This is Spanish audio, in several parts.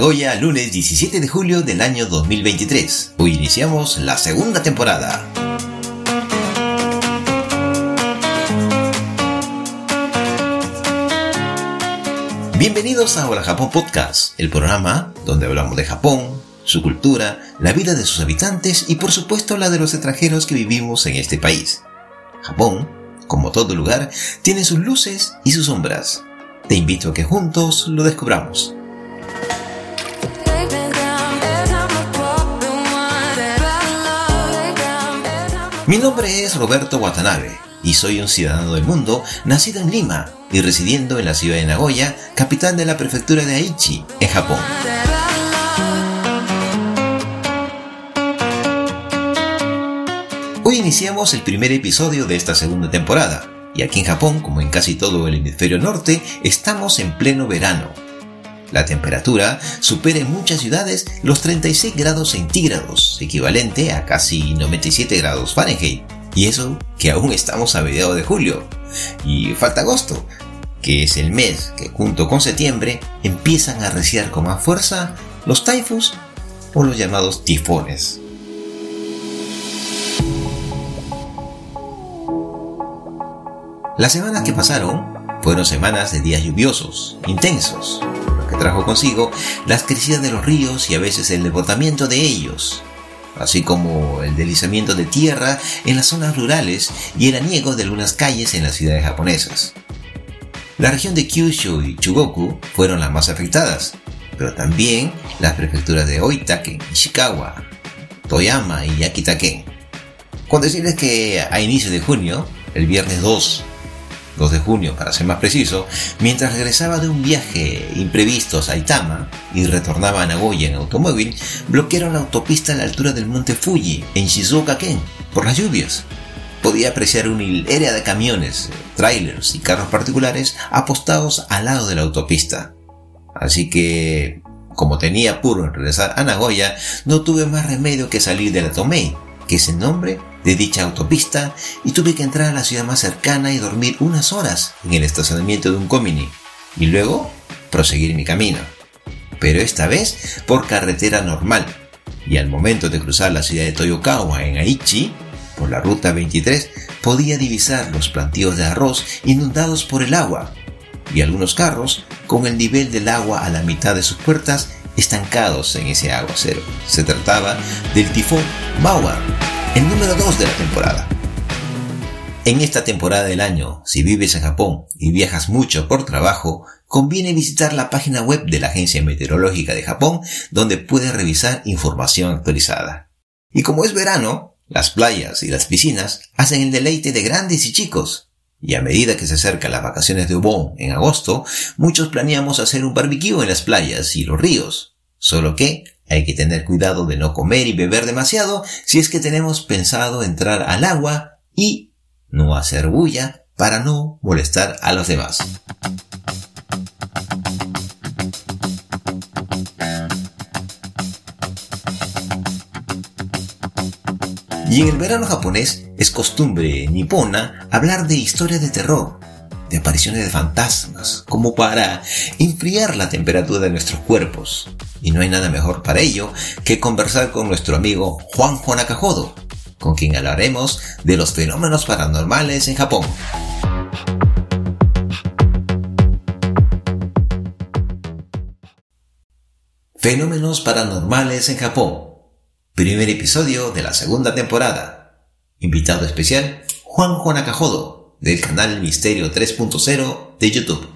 Nagoya, lunes 17 de julio del año 2023. Hoy iniciamos la segunda temporada. Bienvenidos a Hola Japón Podcast, el programa donde hablamos de Japón, su cultura, la vida de sus habitantes y por supuesto la de los extranjeros que vivimos en este país. Japón, como todo lugar, tiene sus luces y sus sombras. Te invito a que juntos lo descubramos. Mi nombre es Roberto Watanabe y soy un ciudadano del mundo nacido en Lima y residiendo en la ciudad de Nagoya, capital de la prefectura de Aichi, en Japón. Hoy iniciamos el primer episodio de esta segunda temporada, y aquí en Japón, como en casi todo el hemisferio norte, estamos en pleno verano. La temperatura supera en muchas ciudades los 36 grados centígrados, equivalente a casi 97 grados Fahrenheit. Y eso que aún estamos a mediados de julio. Y falta agosto, que es el mes que junto con septiembre empiezan a arreciar con más fuerza los taifus o los llamados tifones. Las semanas que pasaron fueron semanas de días lluviosos, intensos, trajo consigo las crecidas de los ríos y a veces el desbordamiento de ellos, así como el deslizamiento de tierra en las zonas rurales y el aniego de algunas calles en las ciudades japonesas. La región de Kyushu y Chugoku fueron las más afectadas, pero también las prefecturas de Oitake, Ishikawa, Toyama y Akitaken. Con decirles que a inicio de junio, el viernes 2 2 de junio para ser más preciso, mientras regresaba de un viaje imprevisto a Saitama y retornaba a Nagoya en automóvil, bloquearon la autopista a la altura del monte Fuji, en Shizuoka-ken, por las lluvias. Podía apreciar una hilera de camiones, trailers y carros particulares apostados al lado de la autopista. Así que, como tenía apuro en regresar a Nagoya, no tuve más remedio que salir de la Tomei, que es el nombre de dicha autopista y tuve que entrar a la ciudad más cercana y dormir unas horas en el estacionamiento de un comini y luego proseguir mi camino. Pero esta vez por carretera normal y al momento de cruzar la ciudad de Toyokawa en Aichi, por la ruta 23, podía divisar los plantíos de arroz inundados por el agua y algunos carros con el nivel del agua a la mitad de sus puertas estancados en ese aguacero. Se trataba del tifón Mawa, el número 2 de la temporada. En esta temporada del año, si vives en Japón y viajas mucho por trabajo, conviene visitar la página web de la Agencia Meteorológica de Japón, donde puedes revisar información actualizada. Y como es verano, las playas y las piscinas hacen el deleite de grandes y chicos. Y a medida que se acercan las vacaciones de Obon en agosto, muchos planeamos hacer un barbecue en las playas y los ríos. Solo que hay que tener cuidado de no comer y beber demasiado si es que tenemos pensado entrar al agua y no hacer bulla para no molestar a los demás. Y en el verano japonés es costumbre nipona hablar de historias de terror, de apariciones de fantasmas, como para enfriar la temperatura de nuestros cuerpos, y no hay nada mejor para ello que conversar con nuestro amigo Juanjo Nakajodo, con quien hablaremos de los fenómenos paranormales en Japón. Fenómenos paranormales en Japón. Primer episodio de la segunda temporada. Invitado especial, Juanjo Nakajodo, del canal Misterio 3.0 de YouTube.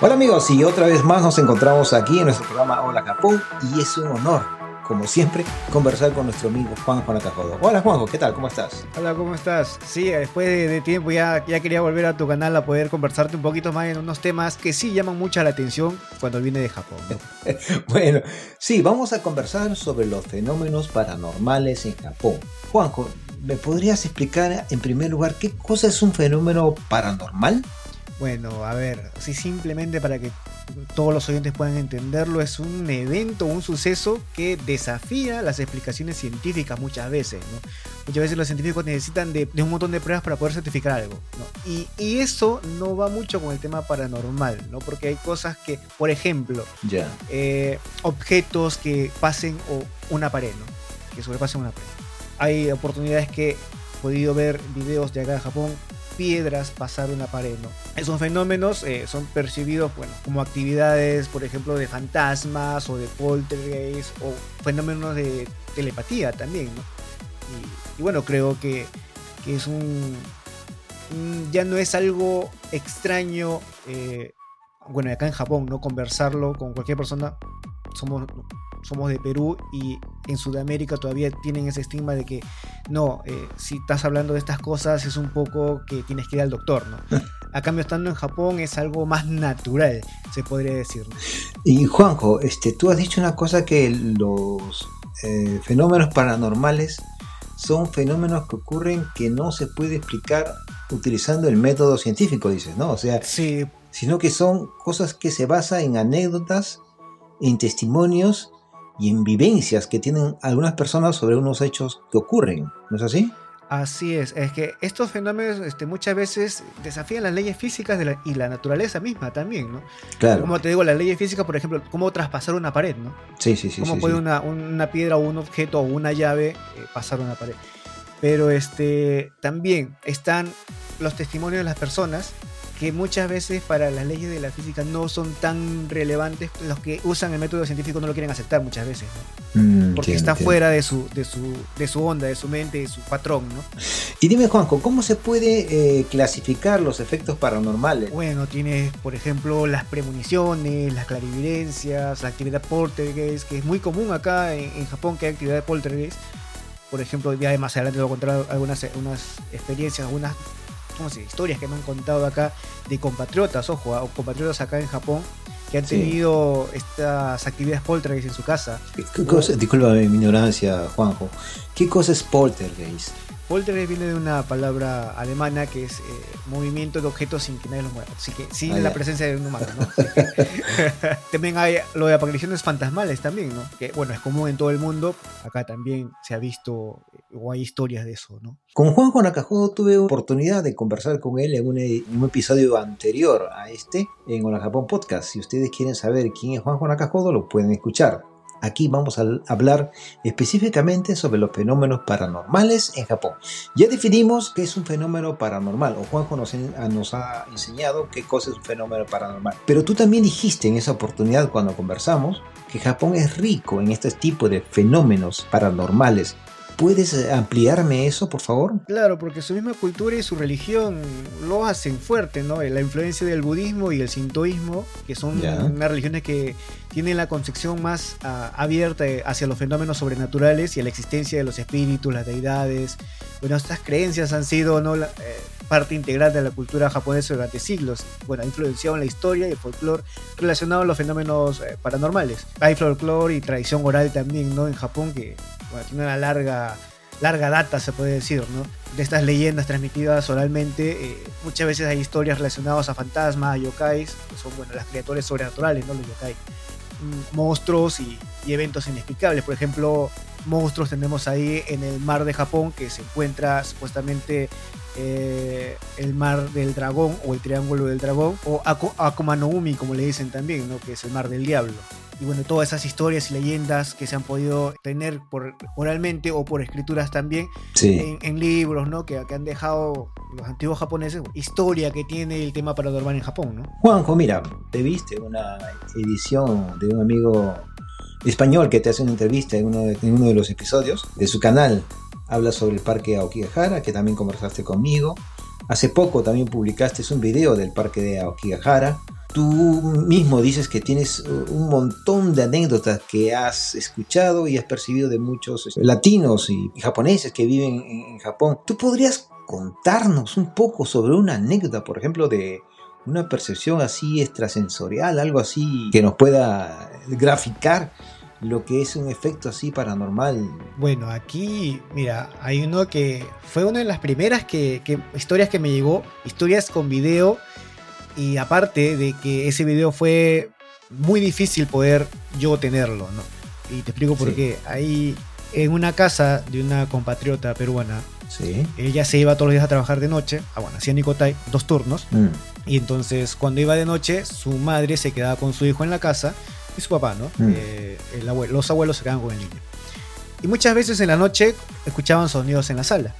Hola amigos, y otra vez más nos encontramos aquí en nuestro programa Hola Japón y es un honor, como siempre, conversar con nuestro amigo Juan Juan Hola Juanjo, ¿qué tal? ¿Cómo estás? Hola, ¿cómo estás? Sí, después de, tiempo ya, ya quería volver a tu canal a poder conversarte un poquito más en unos temas que sí llaman mucha la atención cuando viene de Japón. bueno, sí, vamos a conversar sobre los fenómenos paranormales en Japón. Juanjo, ¿me podrías explicar en primer lugar qué cosa es un fenómeno paranormal? Bueno, a ver, así simplemente para que todos los oyentes puedan entenderlo, es un evento, un suceso que desafía las explicaciones científicas muchas veces. ¿no? Muchas veces los científicos necesitan de, un montón de pruebas para poder certificar algo. ¿no? Y, y, eso no va mucho con el tema paranormal, ¿no? porque hay cosas que, por ejemplo, eh, objetos que pasen o una pared, ¿no? que sobrepasen una pared. Hay oportunidades que he podido ver videos de acá de Japón piedras pasar una pared. Esos fenómenos eh, son percibidos, bueno, como actividades, por ejemplo, de fantasmas o de poltergeist o fenómenos de telepatía también, ¿no? Y, bueno, creo que, que es un, ya no es algo extraño, eh, bueno, acá en Japón, ¿no? Conversarlo con cualquier persona, somos somos de Perú y en Sudamérica todavía tienen ese estigma de que no, eh, si estás hablando de estas cosas es un poco que tienes que ir al doctor, ¿no? A cambio, estando en Japón es algo más natural, se podría decir. Y Juanjo, este, tú has dicho una cosa que los eh, fenómenos paranormales son fenómenos que ocurren que no se puede explicar utilizando el método científico, dices, ¿no? O sea, sí. sino que son cosas que se basan en anécdotas, en testimonios y en vivencias que tienen algunas personas sobre unos hechos que ocurren, ¿no es así? Así es, es que estos fenómenos este, muchas veces desafían las leyes físicas de la, y la naturaleza misma también, ¿no? Claro. Como te digo, las leyes físicas, por ejemplo, cómo traspasar una pared, ¿no? Sí, sí, sí. Cómo sí, puede sí. Una, una, piedra o un objeto o una llave eh, pasar una pared. Pero este, también están los testimonios de las personas que muchas veces para las leyes de la física no son tan relevantes, los que usan el método científico no lo quieren aceptar muchas veces, ¿no? Mm, porque está fuera de su, de, su, de su onda, de su mente, de su patrón, ¿no? Y dime, Juanjo, ¿cómo se puede eh, clasificar los efectos paranormales? Bueno, tienes, por ejemplo, las premoniciones, las clarividencias, la actividad poltergeist, que es muy común acá en, en Japón que hay actividad de poltergeist. Por ejemplo, ya más adelante te voy a contar algunas unas experiencias, algunas ¿cómo se dice? historias que me han contado acá de compatriotas, ojo, o compatriotas acá en Japón que han Sí. tenido estas actividades poltergeist en su casa. ¿Qué, qué cosa, discúlpame mi ignorancia, Juanjo. ¿Qué cosa es poltergeist? Poltergeist viene de una palabra alemana que es eh, movimiento de objetos sin que nadie los mueva. Así que sin Ah, la presencia de un humano, ¿no? también hay lo de apariciones fantasmales también, ¿no? Que bueno, es común en todo el mundo. Acá también se ha visto eh, o hay historias de eso, ¿no? Con Juanjo Nakajodo tuve oportunidad de conversar con él en un, en un episodio anterior a este en Hola Japón Podcast. Si ustedes quieren saber quién es Juanjo Nakajodo, lo pueden escuchar. Aquí vamos a hablar específicamente sobre los fenómenos paranormales en Japón. Ya definimos qué es un fenómeno paranormal, o Juanjo nos, nos ha enseñado qué cosa es un fenómeno paranormal. Pero tú también dijiste en esa oportunidad cuando conversamos que Japón es rico en este tipo de fenómenos paranormales. ¿Puedes eh, ampliarme eso, por favor? Claro, porque su misma cultura y su religión lo hacen fuerte, ¿no? La influencia del budismo y el sintoísmo, que son unas religiones que tienen la concepción más ah, abierta hacia los fenómenos sobrenaturales y a la existencia de los espíritus, las deidades. Bueno, estas creencias han sido ¿no? la- eh, parte integral de la cultura japonesa durante siglos. Bueno, ha influenciado en la historia y el folclore relacionado a los fenómenos eh, paranormales. Hay folclore y tradición oral también, ¿no? En Japón que bueno, tiene una larga larga data, se puede decir, ¿no? De estas leyendas transmitidas oralmente, eh, muchas veces hay historias relacionadas a fantasmas, a yokais, que son, bueno, las criaturas sobrenaturales, ¿no? Los yokai. Mm, Monstruos y, y eventos inexplicables. Por ejemplo, monstruos tenemos ahí en el mar de Japón, que se encuentra supuestamente eh, el mar del dragón o el triángulo del dragón, o Ako- Akuma no Umi, como le dicen también, ¿no? Que es el mar del diablo y bueno, todas esas historias y leyendas que se han podido tener por oralmente o por escrituras también Sí. en, en libros, ¿no? Que, que han dejado los antiguos japoneses, historia que tiene el tema paranormal en Japón, ¿no? Juanjo, mira, te viste una edición de un amigo español que te hace una entrevista en uno de, en uno de los episodios de su canal. Habla sobre el parque Aokigahara, que también conversaste conmigo. Hace poco también publicaste un video del parque de Aokigahara. Tú mismo dices que tienes un montón de anécdotas que has escuchado y has percibido de muchos este, latinos y japoneses que viven en, Japón. ¿Tú podrías contarnos un poco sobre una anécdota, por ejemplo, de una percepción así extrasensorial, algo así que nos pueda graficar lo que es un efecto así paranormal? Bueno, aquí, mira, hay uno que fue una de las primeras que- historias que me llegó, historias con video Y aparte de que ese video fue muy difícil poder yo tenerlo, ¿no? Y te explico por Sí. qué. Ahí en una casa de una compatriota peruana, Sí. ella se iba todos los días a trabajar de noche, ah, bueno, hacía Nicotay, dos turnos, Mm. y entonces cuando iba de noche, su madre se quedaba con su hijo en la casa y su papá, ¿no? Mm. Eh, el abuelo- los abuelos se quedaban con el niño. Y muchas veces en la noche escuchaban sonidos en la sala.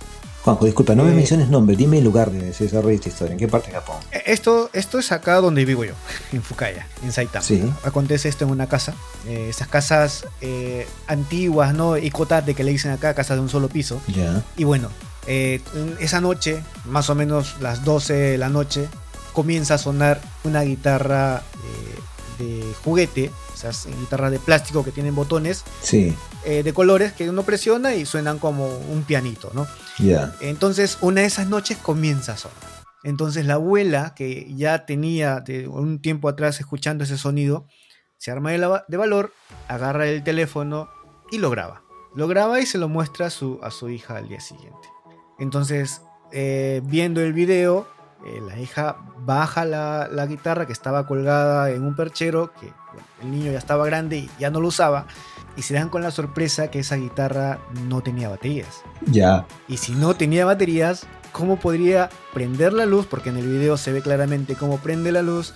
Juanjo, disculpa, no me Eh, menciones nombre, dime el lugar de se desarrolla esta historia, ¿en qué parte de Japón? Eh, Esto, esto es acá donde vivo yo, en Fukaya, en Saitama. Sí. Acontece esto en una casa. eh, esas casas eh, antiguas, ¿no? Ikotate que le dicen acá, casas de un solo piso. Ya. Y bueno, esa noche, más o menos las 12 de la noche, comienza a sonar una guitarra de juguete, esas guitarras de plástico que tienen botones Sí, de colores que uno presiona y suenan como un pianito, ¿no? Ya. Entonces, una de esas noches comienza a sonar. Entonces, la abuela, que ya tenía de un tiempo atrás escuchando ese sonido, se arma de, la- de valor, agarra el teléfono y lo graba. Lo graba y se lo muestra a su, a su hija al día siguiente. Entonces, eh, viendo el video, eh, la hija baja la, la guitarra que estaba colgada en un perchero, que bueno, el niño ya estaba grande y ya no lo usaba, y se dan con la sorpresa que esa guitarra no tenía baterías. Ya. Y si no tenía baterías, ¿cómo podría prender la luz? Porque en el video se ve claramente cómo prende la luz,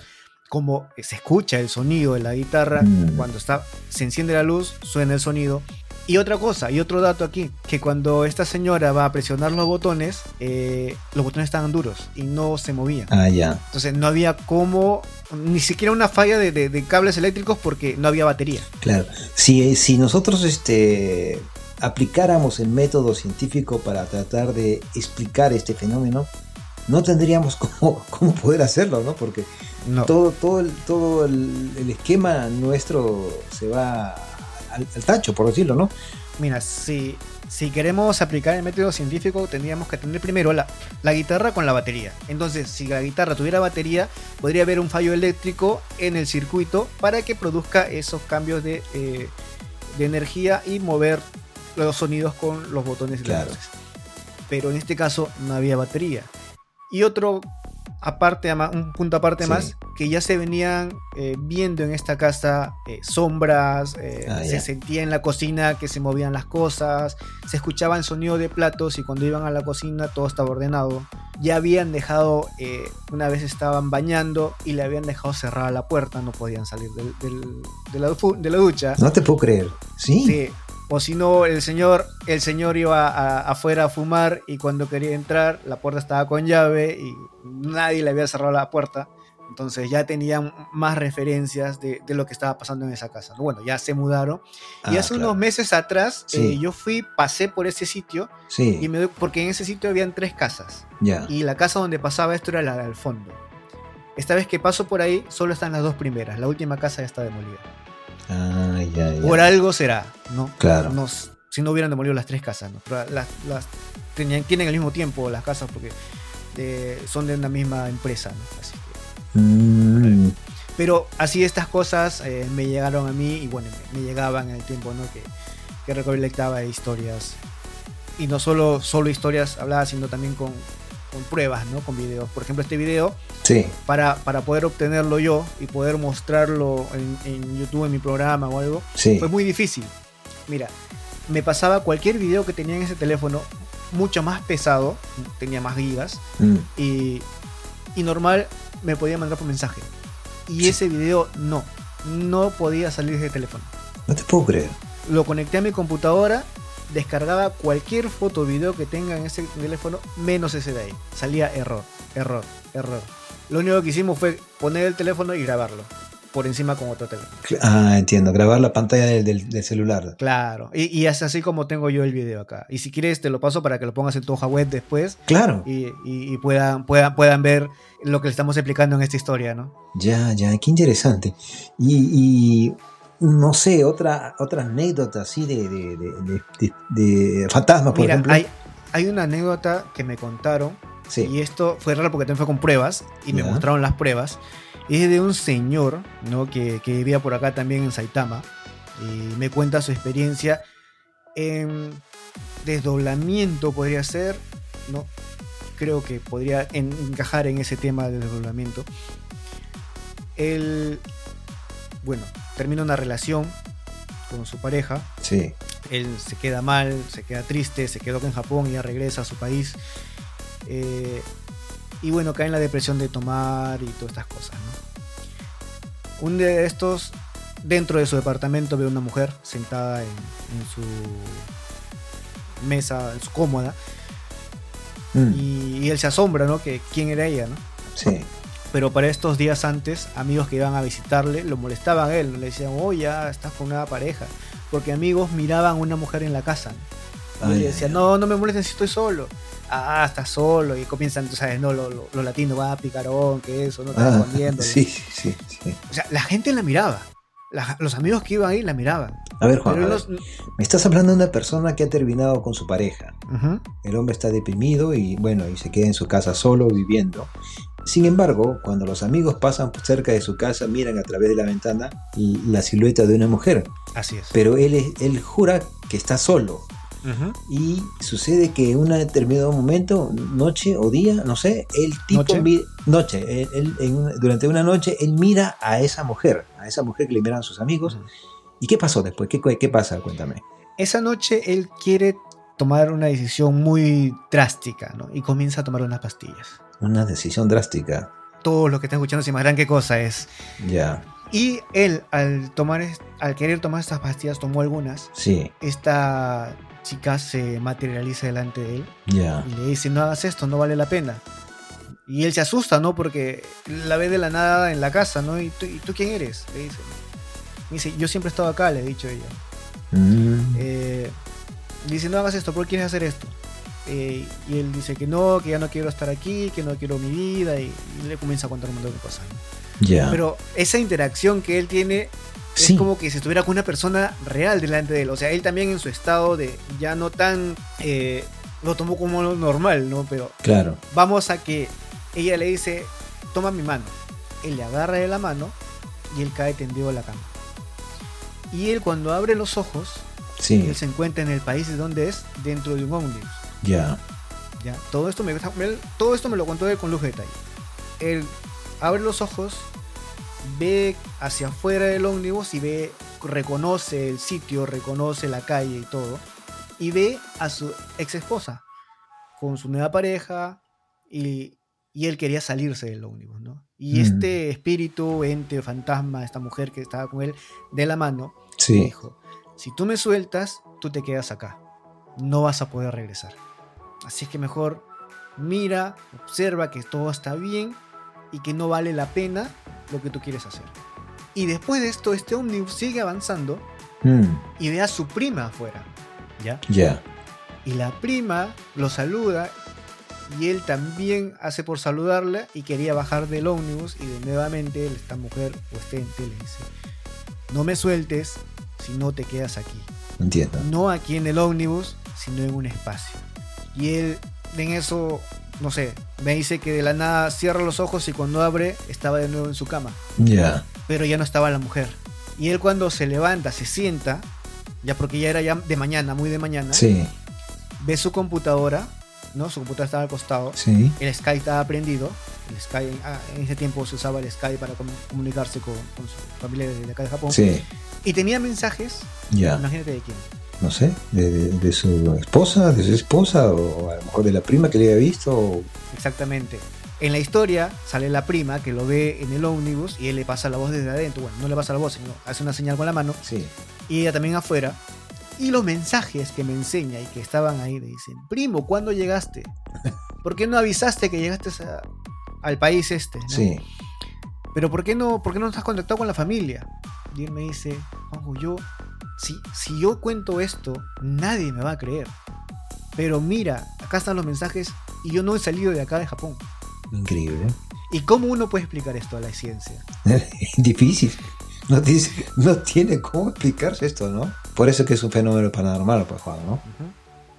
cómo se escucha el sonido de la guitarra. Mm. Cuando está, se enciende la luz, suena el sonido. Y otra cosa, y otro dato aquí, que cuando esta señora va a presionar los botones, eh, los botones estaban duros y no se movían. Ah, ya. Entonces no había cómo, ni siquiera una falla de, de- de cables eléctricos porque no había batería. Claro. Si, si nosotros este, aplicáramos el método científico para tratar de explicar este fenómeno, no tendríamos cómo, cómo poder hacerlo, ¿no? Porque No. todo, todo, el, todo el, el esquema nuestro se va al, al tacho, por decirlo, ¿no? Mira, si, si queremos aplicar el método científico, tendríamos que tener primero la, la guitarra con la batería. Entonces, si la guitarra tuviera batería, podría haber un fallo eléctrico en el circuito para que produzca esos cambios de, eh, de energía y mover los sonidos con los botones Claro. Pero en este caso no había batería. Y otro aparte, un punto aparte Sí. más, que ya se venían eh, viendo en esta casa eh, sombras, eh, Ah, se sentía en la cocina que se movían las cosas, se escuchaba el sonido de platos y cuando iban a la cocina todo estaba ordenado. Ya habían dejado, una vez estaban bañando y le habían dejado cerrada la puerta, no podían salir del- del- de, la, de la ducha. No te puedo creer. Sí. Sí. O si no, el señor, el señor iba a- afuera a fumar y cuando quería entrar, la puerta estaba con llave y nadie le había cerrado la puerta. Entonces ya tenían más referencias de, de lo que estaba pasando en esa casa. Bueno, ya se mudaron. y Ah, hace claro. unos meses atrás Sí. eh, yo fui, pasé por ese sitio Sí, y me porque en ese sitio habían tres casas. Y la casa donde pasaba esto era la del fondo. Esta vez que paso por ahí, solo están las dos primeras. La última casa ya está demolida. Ah, ya, ya. Por algo será, ¿no? Claro. Si no hubieran demolido las tres casas, ¿no? Pero las, las tenían, tienen el mismo tiempo las casas porque eh, son de una misma empresa, ¿no? Así que- Mm, pero así estas cosas eh, me llegaron a mí y bueno, me, me llegaban en el tiempo, ¿no? Que, que recolectaba historias. Y no solo, solo historias habladas, sino también con, con pruebas, ¿no? Con videos. Por ejemplo, este video sí, para, para poder obtenerlo yo y poder mostrarlo en, en YouTube, en mi programa o algo, sí. fue muy difícil. Mira, me pasaba cualquier video que tenía en ese teléfono, mucho más pesado, tenía más gigas, Mm, y, y normal me podía mandar por mensaje. Y Sí. ese video no, no podía salir de teléfono. no te puedo creer. Lo conecté a mi computadora, descargaba cualquier foto o video que tenga en ese teléfono, menos ese de ahí. Salía error, error, error. Lo único que hicimos fue poner el teléfono y grabarlo. Por encima con otro teléfono. Ah, entiendo. Grabar la pantalla del, del- del celular. Claro. Y, y es así como tengo yo el video acá. Y si quieres te lo paso para que lo pongas en tu hoja web después. Claro. Y, y- y puedan, puedan, puedan ver lo que le estamos explicando en esta historia, ¿no? Ya, ya, qué interesante. Y, no sé, otra, otra anécdota así de, de, de, de- de- de fantasmas, por Mira, ejemplo. hay, hay una anécdota que me contaron Sí. Y esto fue raro porque también fue con pruebas y me mostraron las pruebas. Es de un señor ¿no? que, que vivía por acá también en Saitama y me cuenta su experiencia en desdoblamiento, podría ser, ¿no? Creo que podría en- encajar en ese tema de desdoblamiento. él, bueno, termina una relación con su pareja. Sí. Él se queda mal, se queda triste, se quedó acá en Japón y ya regresa a su país. Eh, y bueno, cae en la depresión de tomar y todas estas cosas. ¿no? Un día de estos, dentro de su departamento, ve una mujer sentada en, en su mesa, en su cómoda. Mm, Y, y él se asombra, ¿no? Que quién era ella, ¿no? Sí. Pero para estos días antes, amigos que iban a visitarle lo molestaban a él, le decían, oh, ya estás con una pareja. Porque amigos miraban a una mujer en la casa. ¿no? Y Ay, él ay, decía, ay. no, no me molesten si estoy solo. Ah, estás solo. Y comienzan, tú sabes, no, los lo, lo latinos, va, picarón, que eso, no estás Ah, escondiendo. sí, sí, sí. O sea, la gente la miraba. La- los amigos que iban ahí la miraban. A ver, Juan, a ver, no- me estás hablando de una persona que ha terminado con su pareja. El hombre está deprimido y bueno, y se queda en su casa solo viviendo. Sin embargo, cuando los amigos pasan cerca de su casa, miran a través de la ventana la silueta de una mujer. Así es. Pero él, él jura que está solo. Y sucede que en un determinado momento, noche o día, no sé, el tipo Noche. mi- noche, él- él en una- durante una noche, él mira a esa mujer, a esa mujer que le miran sus amigos. ¿Y qué pasó después? ¿Qué, qué pasa? Cuéntame. Esa noche él quiere tomar una decisión muy drástica, ¿no? Y comienza a tomar unas pastillas. Una decisión drástica. Todos los que están escuchando se imaginarán qué cosa es. Ya, Y él, al, tomar, al querer tomar estas pastillas, tomó algunas. sí, Esta chica se materializa delante de él y le dice, no hagas esto, no vale la pena. Y él se asusta, ¿no? Porque la ve de la nada en la casa, ¿no? ¿Y tú, ¿y tú quién eres? Le dice. Me dice, yo siempre he estado acá, le he dicho ella. Mm, Eh, le dice, no hagas esto, ¿por qué quieres hacer esto? Eh, y él dice que no, que ya no quiero estar aquí, que no quiero mi vida, y, y le comienza a contar un montón de cosas. ¿no? ya. Pero esa interacción que él tiene Sí. es como que si estuviera con una persona real delante de él. O sea, él también en su estado de ya no tan... eh, lo tomó como lo normal, ¿no? Pero Claro. vamos a que ella le dice, toma mi mano. Él le agarra de la mano y él cae tendido a la cama. Y él cuando abre los ojos, Sí, él se encuentra en el país de donde es, dentro de un ómnibus. ya. ¿ya? Todo, esto me, todo esto me lo contó él con lujo de detalle. Él abre los ojos, ve hacia afuera del ómnibus y ve, reconoce el sitio, reconoce la calle y todo. Y ve a su ex esposa con su nueva pareja y, y él quería salirse del ómnibus, ¿no? Y Mm. este espíritu, ente, fantasma, esta mujer que estaba con él de la mano, Sí, dijo, si tú me sueltas, tú te quedas acá. No vas a poder regresar. Así que mejor mira, observa que todo está bien y que no vale la pena lo que tú quieres hacer. Y después de esto, este ómnibus sigue avanzando Mm, y ve a su prima afuera. ¿Ya? ya. Y la prima lo saluda y él también hace por saludarla y quería bajar del ómnibus y de nuevamente esta mujer o este ente le dice, no me sueltes si no te quedas aquí. Entiendo. No aquí en el ómnibus, sino en un espacio. Y él en eso, no sé, me dice que de la nada cierra los ojos y cuando abre estaba de nuevo en su cama. Ya. Pero ya no estaba la mujer. Y él cuando se levanta, se sienta, ya porque ya era ya de mañana, muy de mañana, Sí, ve su computadora, ¿no? Su computadora estaba al costado. sí. El Skype estaba prendido. El Skype, ah, en ese tiempo se usaba el Skype para com- comunicarse con, con su familia de acá de Japón. Sí, Y tenía mensajes, ya. imagínate de quién. No sé, de, de- de su esposa, de su esposa, o a lo mejor de la prima que le había visto. o- Exactamente. En la historia sale la prima que lo ve en el ómnibus y él le pasa la voz desde adentro. Bueno, no le pasa la voz, sino hace una señal con la mano. Sí. Y ella también afuera. Y los mensajes que me enseña y que estaban ahí le dicen, primo, ¿cuándo llegaste? ¿Por qué no avisaste que llegaste a- al país este? no? Sí. Pero ¿por qué, no, ¿por qué no estás conectado con la familia? Y él me dice, Juanjo, yo, si, si yo cuento esto, nadie me va a creer. Pero mira, acá están los mensajes y yo no he salido de acá de Japón. Increíble. ¿Y cómo uno puede explicar esto a la ciencia? Difícil. No, tiene cómo explicarse esto, ¿no? Por eso que es un fenómeno paranormal, pues Juan, ¿no?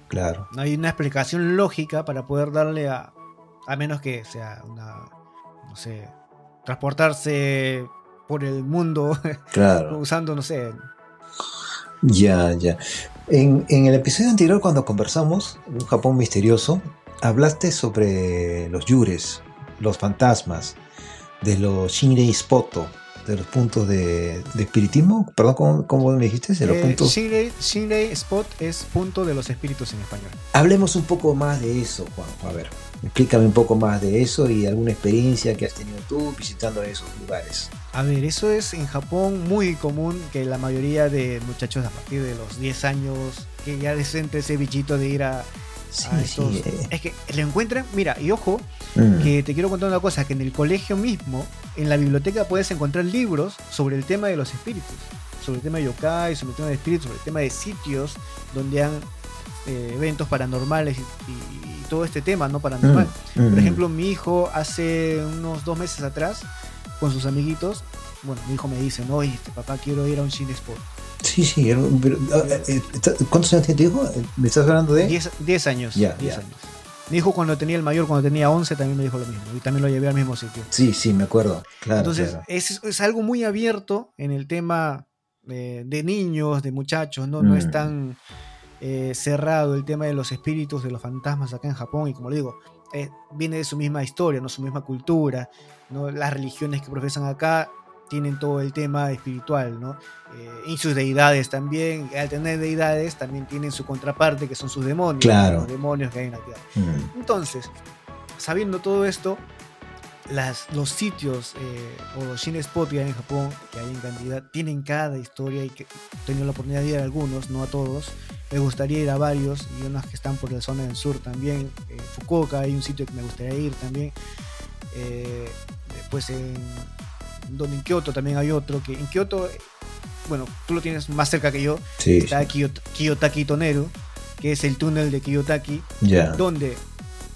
Claro. No hay una explicación lógica para poder darle a. A menos que sea una. No sé. Transportarse por el mundo Claro. usando, no sé. Ya, ya. En, en el episodio anterior, cuando conversamos, un Japón misterioso, hablaste sobre los yures, los fantasmas. de los Shinrei Spoto, de los puntos de, de espiritismo. Perdón, ¿cómo, cómo me dijiste? De los Eh, puntos. Shinrei, Shinrei Spot es punto de los espíritus en español. Hablemos un poco más de eso, Juanjo. A ver, explícame un poco más de eso y alguna experiencia que has tenido tú visitando esos lugares. A ver, eso es en Japón muy común que la mayoría de muchachos a partir de los 10 años que ya les ese bichito de ir a, Sí, sí. eh, Es que lo encuentran, mira, y ojo, mm, que te quiero contar una cosa, que en el colegio mismo, en la biblioteca puedes encontrar libros sobre el tema de los espíritus, sobre el tema de yokai, sobre el tema de espíritus, sobre el tema de sitios donde han eh, eventos paranormales y, todo este tema, ¿no? Paranormal. mm, Por ejemplo, mi hijo hace unos dos meses atrás, con sus amiguitos, bueno, mi hijo me dice, no, este papá quiero ir a un cine sport. Sí, sí. pero, ah, eh, está- ¿Cuántos años tiene tu hijo? ¿Me estás hablando de? 10 10 años. Ya, 10 ya. años. Mi hijo cuando tenía el mayor, cuando tenía 11, también me dijo lo mismo. Y también lo llevé al mismo sitio. Sí, sí, me acuerdo. Claro, Entonces, claro. es, es algo muy abierto en el tema eh, de niños, de muchachos, ¿no? No es Mm. tan eh, cerrado el tema de los espíritus, de los fantasmas acá en Japón. Y como le digo, eh, viene de su misma historia, ¿no? Su misma cultura, ¿no? Las religiones que profesan acá tienen todo el tema espiritual, ¿no? Eh, y sus deidades también. Al tener deidades, también tienen su contraparte, que son sus demonios. Claro. Los demonios que hay en la tierra. Mm, Entonces, sabiendo todo esto, las, los sitios eh, o los spot que hay en Japón, que hay en cantidad, tienen cada historia y que he tenido la oportunidad de ir a algunos, no a todos. Me gustaría ir a varios y unos que están por la zona del sur también. En Fukuoka hay un sitio que me gustaría ir también. Eh, después en, donde en Kioto también hay otro, que en Kioto, eh, bueno, tú lo tienes más cerca que yo, Sí, está sí. Kiyot- Kiyotaki Toneru, que es el túnel de Kiyotaki, donde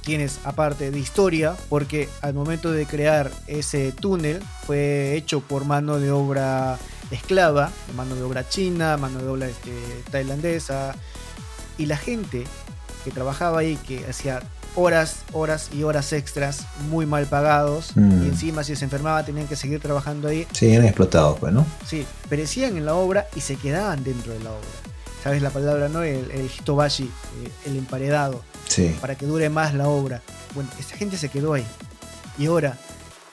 tienes aparte de historia, porque al momento de crear ese túnel fue hecho por mano de obra esclava, mano de obra china, mano de obra este, tailandesa, y la gente que trabajaba ahí, que hacía horas, horas y horas extras, muy mal pagados, Mm. y encima si se enfermaba tenían que seguir trabajando ahí, Sí, eran explotados, pues, ¿no? Sí, perecían en la obra y se quedaban dentro de la obra. ¿Sabes la palabra, no? El, el hitobashi, eh, el emparedado, Sí. para que dure más la obra. Bueno, esa gente se quedó ahí. Y ahora,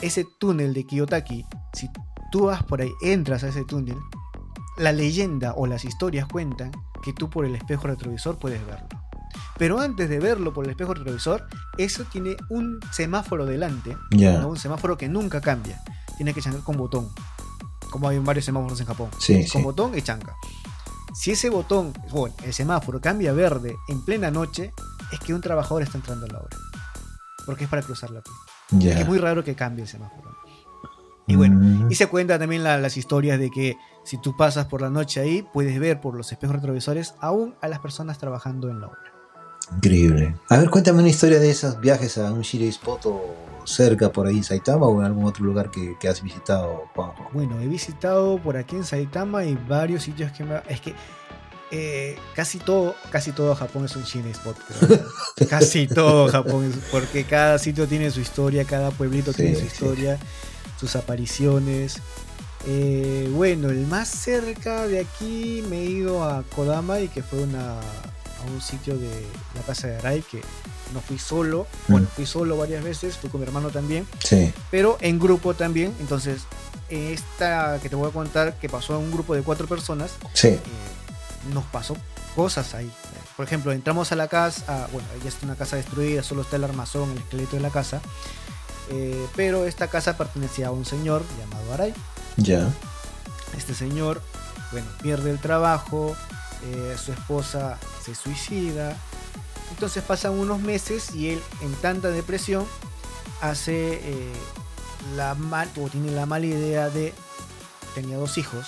ese túnel de Kiyotaki, si tú vas por ahí, entras a ese túnel, la leyenda o las historias cuentan que tú por el espejo retrovisor puedes verlo. Pero antes de verlo por el espejo retrovisor, eso tiene un semáforo delante un semáforo que nunca cambia. Tiene que chancar con botón. Como hay varios semáforos en Japón. Sí, Con sí. botón y chanca. Si ese botón, bueno, el semáforo cambia a verde en plena noche, es que un trabajador está entrando a la hora. Porque es para cruzar la pista. Que es muy raro que cambie el semáforo. Y bueno, Mm, y se cuenta también la- las historias de que si tú pasas por la noche ahí, puedes ver por los espejos retrovisores aún a las personas trabajando en la obra. Increíble. A ver, cuéntame una historia de esos viajes a un Shirei Spot o cerca por ahí en Saitama o en algún otro lugar que, que has visitado. Bueno, he visitado por aquí en Saitama y varios sitios que me... Es que eh, casi todo, casi todo Japón es un cine spot. creo. casi todo Japón es... Porque cada sitio tiene su historia, cada pueblito Sí, tiene su sí. historia, sus apariciones. Eh, bueno, el más cerca de aquí me he ido a Kodama y que fue una, a un sitio de la casa de Arai que no fui solo. Bueno, Mm. fui solo varias veces, fui con mi hermano también Sí. pero en grupo también. Entonces, esta que te voy a contar, que pasó a un grupo de cuatro personas, Sí. eh, nos pasó cosas ahí. Por ejemplo, entramos a la casa, ah, bueno, ya está una casa destruida, solo está el armazón, el esqueleto de la casa. eh, pero esta casa pertenecía a un señor llamado Arai. Ya. Este señor, bueno, pierde el trabajo, eh, su esposa se suicida. Entonces pasan unos meses y él, en tanta depresión, hace eh, la mal, o tiene la mala idea de tenía dos hijos,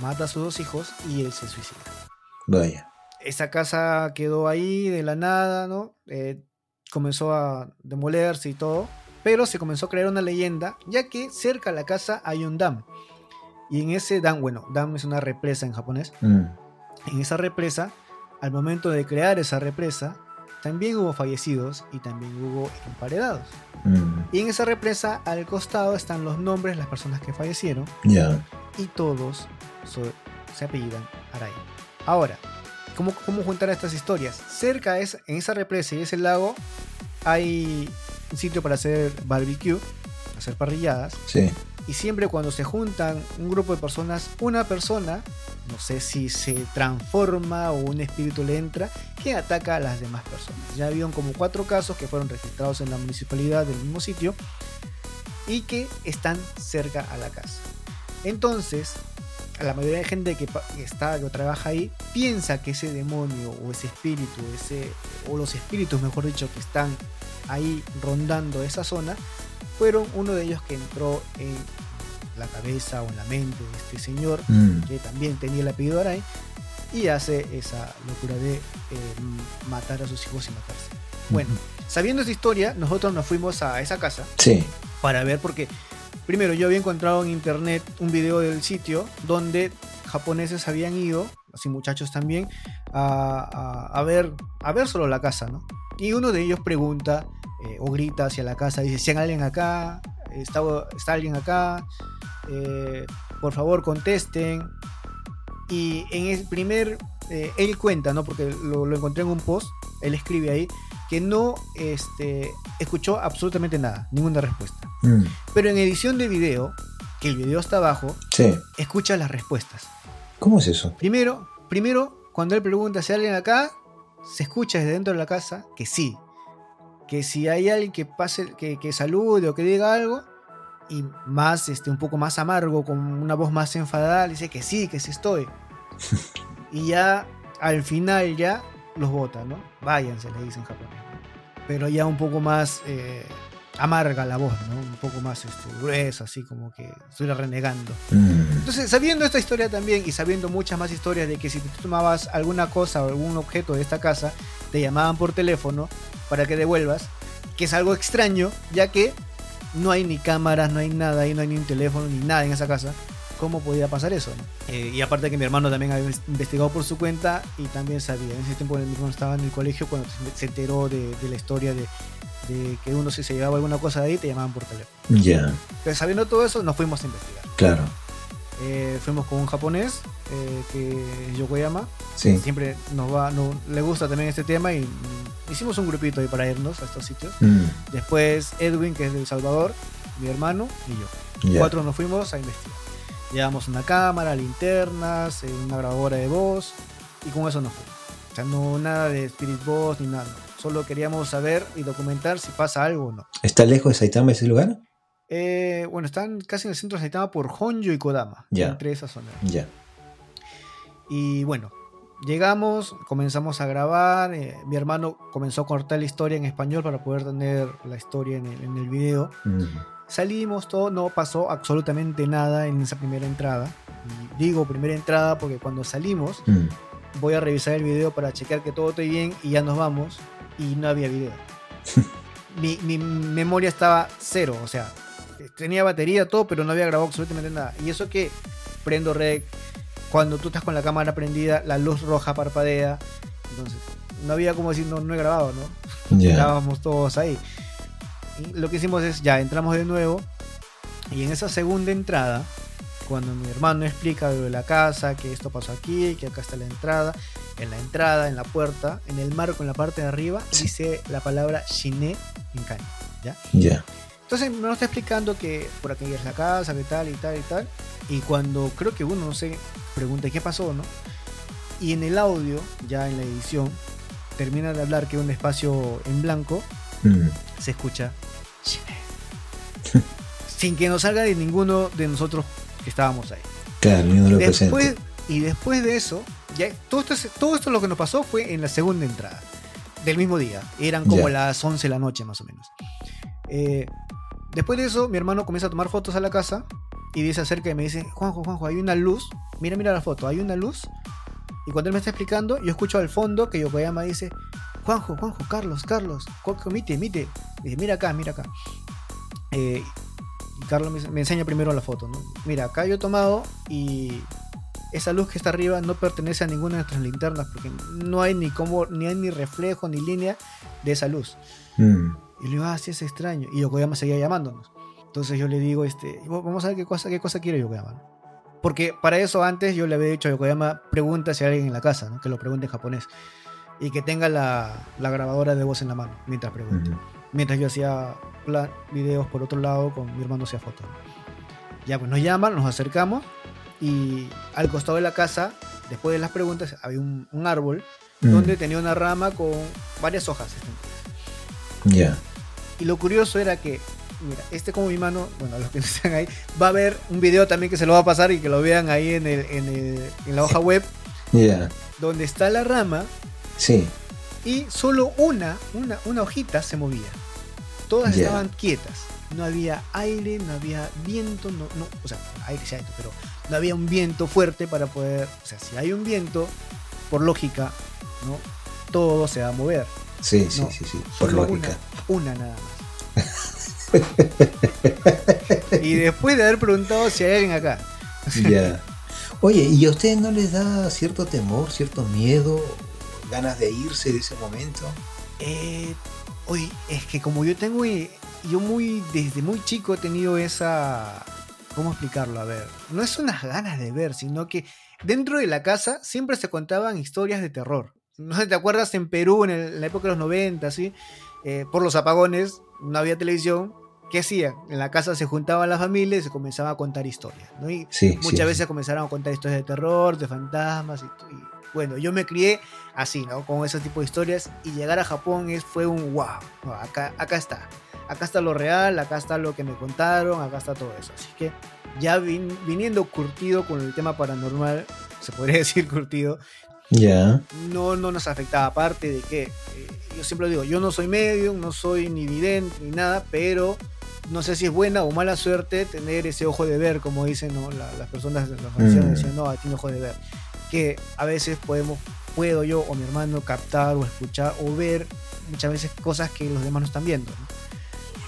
mata a sus dos hijos y él se suicida. Vaya. Esa casa quedó ahí de la nada, ¿no? Eh, comenzó a demolerse y todo, pero se comenzó a crear una leyenda, ya que cerca a la casa hay un dam. Y en ese dam, bueno, dam es una represa en japonés, Mm. en esa represa, al momento de crear esa represa, también hubo fallecidos y también hubo emparedados. Mm. Y en esa represa, al costado, están los nombres de las personas que fallecieron Ya. y todos so- se apellidan Arai. Ahora, ¿cómo, ¿cómo juntar estas historias? Cerca esa- en esa represa y ese lago hay un sitio para hacer barbecue hacer parrilladas. Sí. Y siempre cuando se juntan un grupo de personas, una persona, no sé si se transforma o un espíritu le entra, que ataca a las demás personas. Ya habían como cuatro casos que fueron registrados en la municipalidad del mismo sitio y que están cerca a la casa. Entonces, la mayoría de gente que está que trabaja ahí piensa que ese demonio o ese espíritu, ese o los espíritus, mejor dicho, que están ahí rondando esa zona, fueron uno de ellos que entró en la cabeza o en la mente de este señor Mm. que también tenía el apellido Aray y hace esa locura de eh, matar a sus hijos y matarse. Bueno, sabiendo esta historia, nosotros nos fuimos a esa casa Sí. para ver porque primero yo había encontrado en internet un video del sitio donde japoneses habían ido, así muchachos también, a, a- a ver a ver solo la casa, ¿no? Y uno de ellos pregunta eh, o grita hacia la casa, dice, si hay alguien acá, está, está alguien acá, Eh, por favor contesten. Y en el primer, eh, él cuenta, ¿no? Porque lo, lo encontré en un post, él escribe ahí, que no este, escuchó absolutamente nada, ninguna respuesta. Mm. Pero en edición de video, que el video está abajo, Sí. escucha las respuestas. ¿Cómo es eso? Primero, primero, cuando él pregunta si hay alguien acá, se escucha desde dentro de la casa que sí. Que si hay alguien que pase, que, que salude o que diga algo, y más, este, un poco más amargo, con una voz más enfadada, le dice que sí, que sí estoy. y ya al final ya los vota, ¿no? Váyanse, le dicen en japonés. Pero ya un poco más eh, amarga la voz, ¿no? Un poco más este, gruesa, así como que estuviera renegando. Mm. Entonces, sabiendo esta historia también y sabiendo muchas más historias de que si tú tomabas alguna cosa o algún objeto de esta casa, te llamaban por teléfono para que devuelvas, que es algo extraño, ya que no hay ni cámaras, no hay nada ahí, no hay ni un teléfono, ni nada en esa casa. ¿Cómo podía pasar eso? no? Eh, y aparte que mi hermano también había investigado por su cuenta y también sabía. En ese tiempo mi hermano estaba en el colegio cuando se- enteró de, de la historia de, de que uno si se llevaba alguna cosa de ahí te llamaban por teléfono. Ya, Entonces sabiendo todo eso nos fuimos a investigar. claro. Eh, fuimos con un japonés eh, que es Yokoyama. Sí. Siempre nos va, no, le gusta también este tema y hicimos un grupito ahí para irnos a estos sitios. Mm. Después Edwin, que es de El Salvador, mi hermano y yo. Cuatro nos fuimos a investigar. Llevamos una cámara, linternas, eh, una grabadora de voz y con eso nos fuimos. O sea, no nada de Spirit Boss ni nada. no. Solo queríamos saber y documentar si pasa algo o no. ¿Está lejos de Saitama ese lugar? Eh, bueno, están casi en el centro de Saitama por Honjo y Kodama. Entre esas zonas. Ya. Y bueno, llegamos, comenzamos a grabar. eh, mi hermano comenzó a cortar la historia en español para poder tener la historia en el, en el video. Mm. Salimos, todo, no pasó absolutamente nada en esa primera entrada. Y digo primera entrada porque cuando salimos voy a revisar el video para checar que todo esté bien y ya nos vamos y no había video. mi, mi memoria estaba cero, o sea, tenía batería, todo, pero no había grabado absolutamente nada. Y eso que prendo rec, cuando tú estás con la cámara prendida, la luz roja parpadea. Entonces, no había como decir, no, no he grabado, ¿no? Ya. Estábamos todos ahí. Y lo que hicimos es, ya, entramos de nuevo. Y en esa segunda entrada, cuando mi hermano explica lo de la casa, que esto pasó aquí, que acá está la entrada, en la entrada, en la puerta, en el marco, en la parte de arriba, Sí. dice la palabra Shine en caña. ¿ya? Ya. Entonces me está explicando que por aquí es la casa, que tal y tal y tal. Y cuando creo que uno, no sé, pregunta qué pasó, ¿no? Y en el audio, ya en la edición, termina de hablar que un espacio en blanco Mm. se escucha sin que nos salga de ninguno de nosotros que estábamos ahí. Claro, lo Después, y después de eso, ya, todo, esto, es- todo esto lo que nos pasó fue en la segunda entrada del mismo día. Eran como las 11 de la noche más o menos. Eh, después de eso, mi hermano comienza a tomar fotos a la casa y dice acerca y me dice, Juanjo, Juanjo, hay una luz. Mira, mira la foto, hay una luz. Y cuando él me está explicando, yo escucho al fondo que Yokoyama dice, Juanjo, Juanjo, Carlos, Carlos, mite, mite. Dice, mira acá, mira acá. Eh, y Carlos me, me enseña primero la foto, ¿no? Mira, acá yo he tomado y esa luz que está arriba no pertenece a ninguna de nuestras linternas porque no hay ni cómo, ni hay ni reflejo ni línea de esa luz. Mm. Y le digo, ah, sí, es extraño. Y Yokoyama seguía llamándonos. Entonces yo le digo, este, vamos a ver qué cosa, qué cosa quiere Yokoyama. Porque para eso antes yo le había dicho a Yokoyama, pregunta si hay alguien en la casa, ¿no? que lo pregunte en japonés. Y que tenga la, la grabadora de voz en la mano mientras pregunta. Mm. mientras yo hacía videos por otro lado con mi hermano hacía fotos. Ya pues nos llaman, nos acercamos y al costado de la casa, después de las preguntas, había un, árbol mm. donde tenía una rama con varias hojas. Ya. Y lo curioso era que, mira, este como mi mano, bueno, los que están ahí, va a ver un video también que se lo va a pasar y que lo vean ahí en, el, en, el, en la hoja web. Ya. Donde está la rama. Sí. Y solo una, una, una hojita se movía. Todas estaban quietas. No había aire, no había viento, no, no, o sea, aire sí hay, pero no había un viento fuerte para poder, o sea, si hay un viento, por lógica, ¿no? Todo se va a mover. Sí, sí, sí, sí, por lógica. Una, nada más. Y después de haber preguntado si hay alguien acá. Ya. Oye, ¿y a ustedes no les da cierto temor, cierto miedo, ganas de irse de ese momento? Eh, oye, es que como yo tengo, yo muy, desde muy chico he tenido esa, ¿cómo explicarlo? A ver, no es unas ganas de ver, sino que dentro de la casa siempre se contaban historias de terror. No sé, ¿te acuerdas en Perú, en, la época de los 90, ¿sí? Eh, por los apagones, no había televisión. ¿Qué hacían? En la casa se juntaban las familias y se comenzaba a contar historias. ¿no? Y muchas veces comenzaron a contar historias de terror, de fantasmas. Y, bueno, yo me crié así, ¿no? Con ese tipo de historias. Y llegar a Japón es, fue un wow. Acá, acá está. Acá está lo real, acá está lo que me contaron, acá está todo eso. Así que ya viniendo curtido con el tema paranormal, se podría decir curtido, ya. No, no nos afectaba, aparte de que, eh, yo siempre digo, yo no soy medium, no soy ni vidente ni nada, pero no sé si es buena o mala suerte tener ese ojo de ver, como dicen las personas, los ancianos mm. dicen, no, tiene ojo de ver. Que a veces podemos, puedo yo o mi hermano captar o escuchar o ver muchas veces cosas que los demás no están viendo.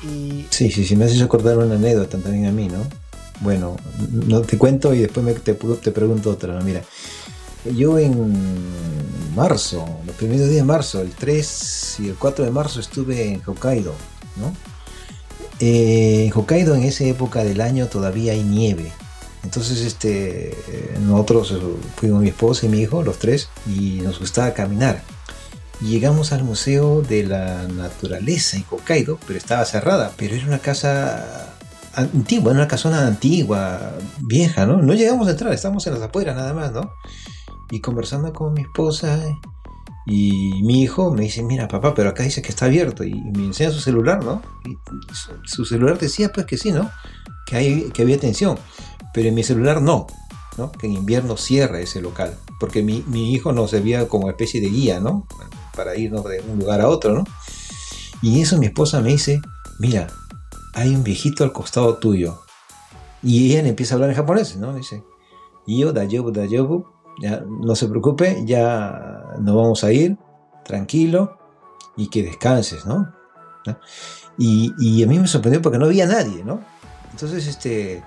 Y... Sí, sí, sí, me haces acordar una anécdota también a mí, ¿no? Bueno, no te cuento y después me, te, te pregunto otra, ¿no? Mira, yo en marzo, los primeros días de marzo, el 3 y el 4 de marzo estuve en Hokkaido, ¿no? Eh, en Hokkaido en esa época del año todavía hay nieve. Entonces este, nosotros fuimos mi esposa y mi hijo, los tres, y nos gustaba caminar. Llegamos al Museo de la Naturaleza en Hokkaido, pero estaba cerrada, pero era una casa antigua, una casona antigua, vieja, ¿no? No llegamos a entrar, estábamos en las afueras nada más, ¿no? Y conversando con mi esposa y mi hijo me dice, mira papá, pero acá dice que está abierto y me enseña su celular, ¿no? Y su celular decía pues que sí, ¿no? Que, hay, que había atención, pero en mi celular no, ¿no? Que en invierno cierra ese local, porque mi, mi hijo nos servía como especie de guía, ¿no? Para irnos de un lugar a otro, ¿no? Y eso mi esposa me dice, mira, hay un viejito al costado tuyo. Y ella empieza a hablar en japonés, ¿no? Dice, yo, dayobu, dayobu, no se preocupe, ya nos vamos a ir, tranquilo, y que descanses, ¿no? Y, a mí me sorprendió porque no había nadie, ¿no? Entonces, este,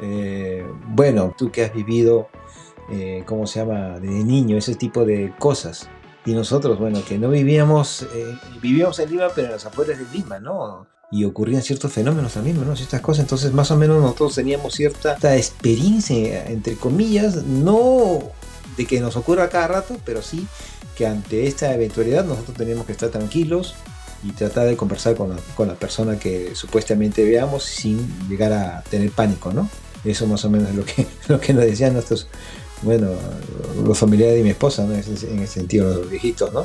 eh, bueno, tú que has vivido, eh, ¿cómo se llama?, de niño, ese tipo de cosas. Y nosotros, bueno, que no vivíamos, eh, vivíamos en Lima, pero en las afueras de Lima, ¿no? y ocurrían ciertos fenómenos también, ¿no? Ciertas cosas. Entonces, más o menos nosotros teníamos cierta experiencia, entre comillas, no de que nos ocurra cada rato, pero sí que ante esta eventualidad nosotros tenemos que estar tranquilos y tratar de conversar con la, persona que supuestamente veamos sin llegar a tener pánico, ¿no? Eso más o menos es lo que, lo que nos decían nuestros, bueno, los familiares de mi esposa, ¿no? en ese sentido, los viejitos, ¿no?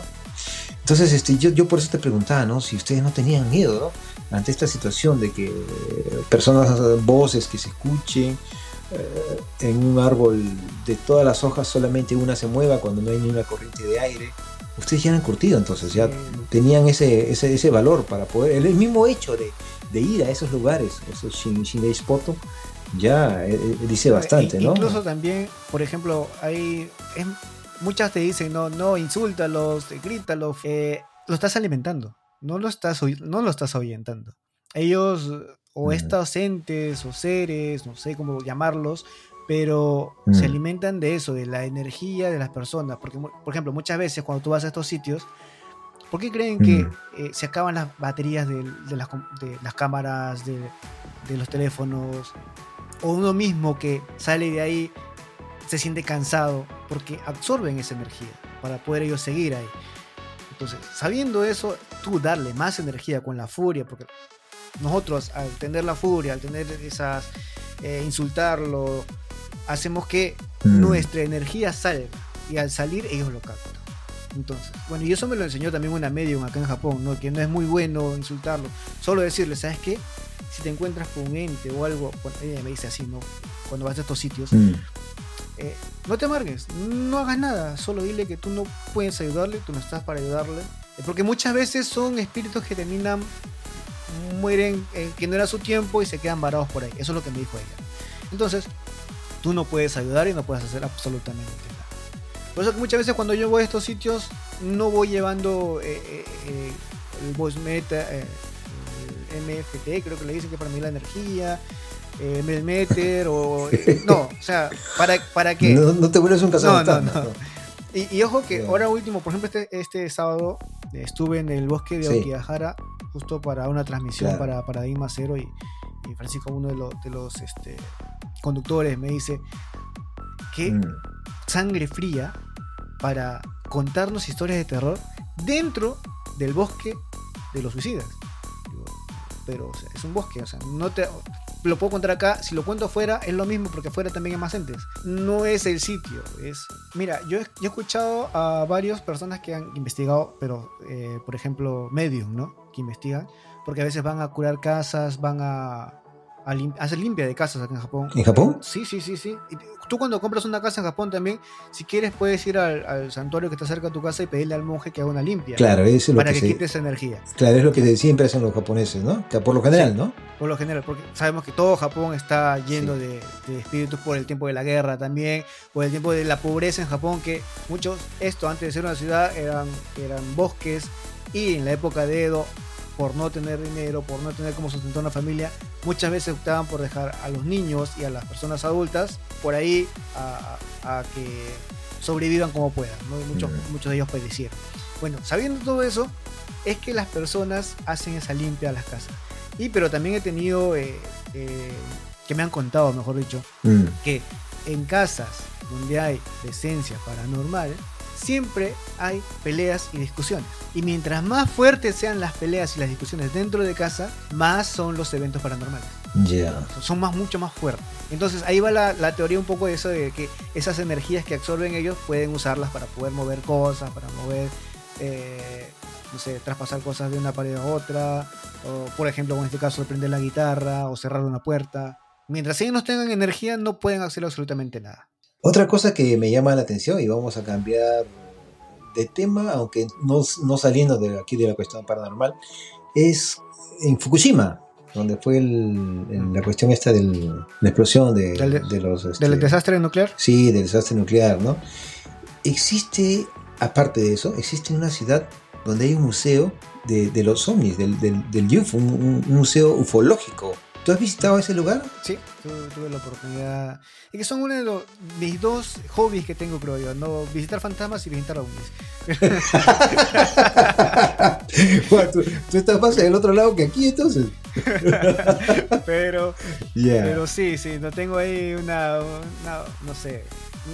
Entonces, este, yo, yo por eso te preguntaba, ¿no? Si ustedes no tenían miedo, ¿no? Ante esta situación de que personas, voces que se escuchen, eh, en un árbol de todas las hojas solamente una se mueva cuando no hay ni una corriente de aire. Ustedes ya han curtido entonces, ya tenían ese, ese, ese valor para poder, el mismo hecho de, de ir a esos lugares, esos Shinrei Spoto, ya eh, eh, dice bastante, ¿no? Incluso también, por ejemplo, hay muchas te dicen, no, no, insúltalos, grítalos, lo estás alimentando, no lo estás, no lo estás ahuyentando. Ellos o estos entes o seres, no sé cómo llamarlos, pero se alimentan de eso, de la energía de las personas. Porque, por ejemplo, muchas veces cuando tú vas a estos sitios, ¿por qué creen que eh, se acaban las baterías de, las, de las, cámaras, de, de, los teléfonos? O uno mismo que sale de ahí se siente cansado porque absorben esa energía para poder ellos seguir ahí. Entonces, sabiendo eso, tú darle más energía con la furia, porque nosotros al tener la furia, al tener esas, eh, insultarlo, hacemos que Mm. nuestra energía salga y al salir ellos lo captan. Entonces, bueno, y eso me lo enseñó también una medium acá en Japón, ¿no? Que no es muy bueno insultarlo, solo decirle, ¿sabes qué? Si te encuentras con un ente o algo, bueno, ella me dice así, ¿no? Cuando vas a estos sitios, Mm. eh, no te amargues, no hagas nada, solo dile que tú no puedes ayudarle, tú no estás para ayudarle. Eh, Porque muchas veces son espíritus que terminan, mueren, eh, que no era su tiempo y se quedan varados por ahí. Eso es lo que me dijo ella. Entonces, tú no puedes ayudar y no puedes hacer absolutamente nada. Por eso que muchas veces cuando yo voy a estos sitios, no voy llevando eh, eh, eh, el voice meta, eh, el MFT, creo que le dicen que para mí la energía, eh, Melmeter o... eh, no, o sea, ¿para, para qué? No, no te vuelves un No, no, cazafantasma. no. Y, y ojo que ahora último, por ejemplo, este, este sábado estuve en el bosque de Sí. Justo para una transmisión Claro. para Paradigma Cero y, y Francisco, uno de los, de los este, conductores, me dice que Mm. sangre fría para contarnos historias de terror dentro del bosque de los suicidas. Digo, pero o sea, es un bosque, o sea, no te lo puedo contar acá, si lo cuento afuera es lo mismo porque afuera también hay más entes. No es el sitio, es mira, yo he, yo escuchado a varias personas que han investigado, pero eh, por ejemplo, medium, ¿no? Que investigan, porque a veces van a curar casas, van a a lim- hacer limpia de casas acá en Japón. ¿En Japón? Sí, sí, sí, sí. Y tú cuando compras una casa en Japón también, si quieres puedes ir al, al santuario que está cerca de tu casa y pedirle al monje que haga una limpia. Claro, eso es lo para que, que, se- quite esa energía. claro, es lo que siempre hacen los japoneses, ¿no? Por lo general, ¿no? Por lo general, porque sabemos que todo Japón está lleno de, de espíritus por el tiempo de la guerra también, por el tiempo de la pobreza en Japón, que muchos, esto antes de ser una ciudad, eran, eran bosques, y en la época de Edo, por no tener dinero, por no tener como sustentar una familia, muchas veces optaban por dejar a los niños y a las personas adultas por ahí a, que sobrevivan como puedan, muchos, muchos de ellos perecieron. Bueno, sabiendo todo eso, es que las personas hacen esa limpia a las casas. Y pero también he tenido, eh, eh, que me han contado, mejor dicho, Mm. que en casas donde hay presencia paranormal, siempre hay peleas y discusiones. Y mientras más fuertes sean las peleas y las discusiones dentro de casa, más son los eventos paranormales. Ya. Son más, mucho más fuertes. Entonces ahí va la, la teoría un poco de eso de que esas energías que absorben ellos pueden usarlas para poder mover cosas, para mover, eh, no sé, traspasar cosas de una pared a otra, o por ejemplo, en este caso, prender la guitarra o cerrar una puerta. Mientras ellos no tengan energía, no pueden hacer absolutamente nada. Otra cosa que me llama la atención, y vamos a cambiar de tema, aunque no, no saliendo de aquí de la cuestión paranormal, es en Fukushima, donde fue el- la cuestión esta de la explosión de, Del de- de los... este, ¿Del desastre nuclear? Sí, del desastre nuclear, ¿no? Existe, aparte de eso, existe una ciudad donde hay un museo de, de los ovnis, del, del, del UFO, un museo ufológico. ¿Tú has visitado ese lugar? Sí, tuve, tuve la oportunidad. Y que son uno de los, mis dos hobbies que tengo, creo yo. ¿no? Visitar fantasmas y visitar ovnis. Bueno, tú, tú estás más en el otro lado que aquí, entonces. Pero, pero sí, sí, no tengo ahí una, una- no sé,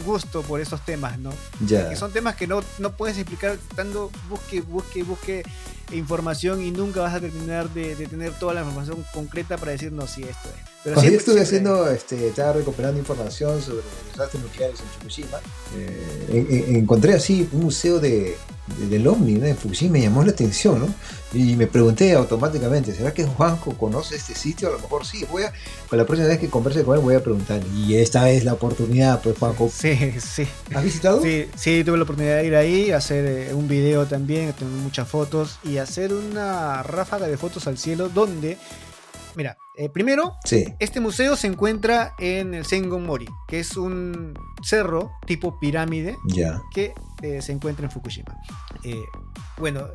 gusto por esos temas, ¿no? Ya. Que son temas que no, no puedes explicar tanto, busque, busque, busque información y nunca vas a terminar de, de tener toda la información concreta para decir, no, sí, esto es. Pero Cuando yo siempre- estuve haciendo, este, estaba recopilando información sobre los desastres nucleares en Fukushima, eh, en- en- encontré así un museo de- del OVNI ¿no? en Fukushima, me llamó la atención, ¿no? Y me pregunté automáticamente, ¿será que Juanjo conoce este sitio? A lo mejor sí, voy a, para la próxima vez que converse con él voy a preguntar. Y esta es la oportunidad, pues Juanjo. Sí, sí. ¿Has visitado? Sí, sí, tuve la oportunidad de ir ahí, hacer eh, un video también, tener muchas fotos y hacer una ráfaga de fotos al cielo donde, mira, eh, primero, Sí. este museo se encuentra en el Sengon Mori, que es un cerro tipo pirámide que eh, se encuentra en Fukushima. Eh, bueno,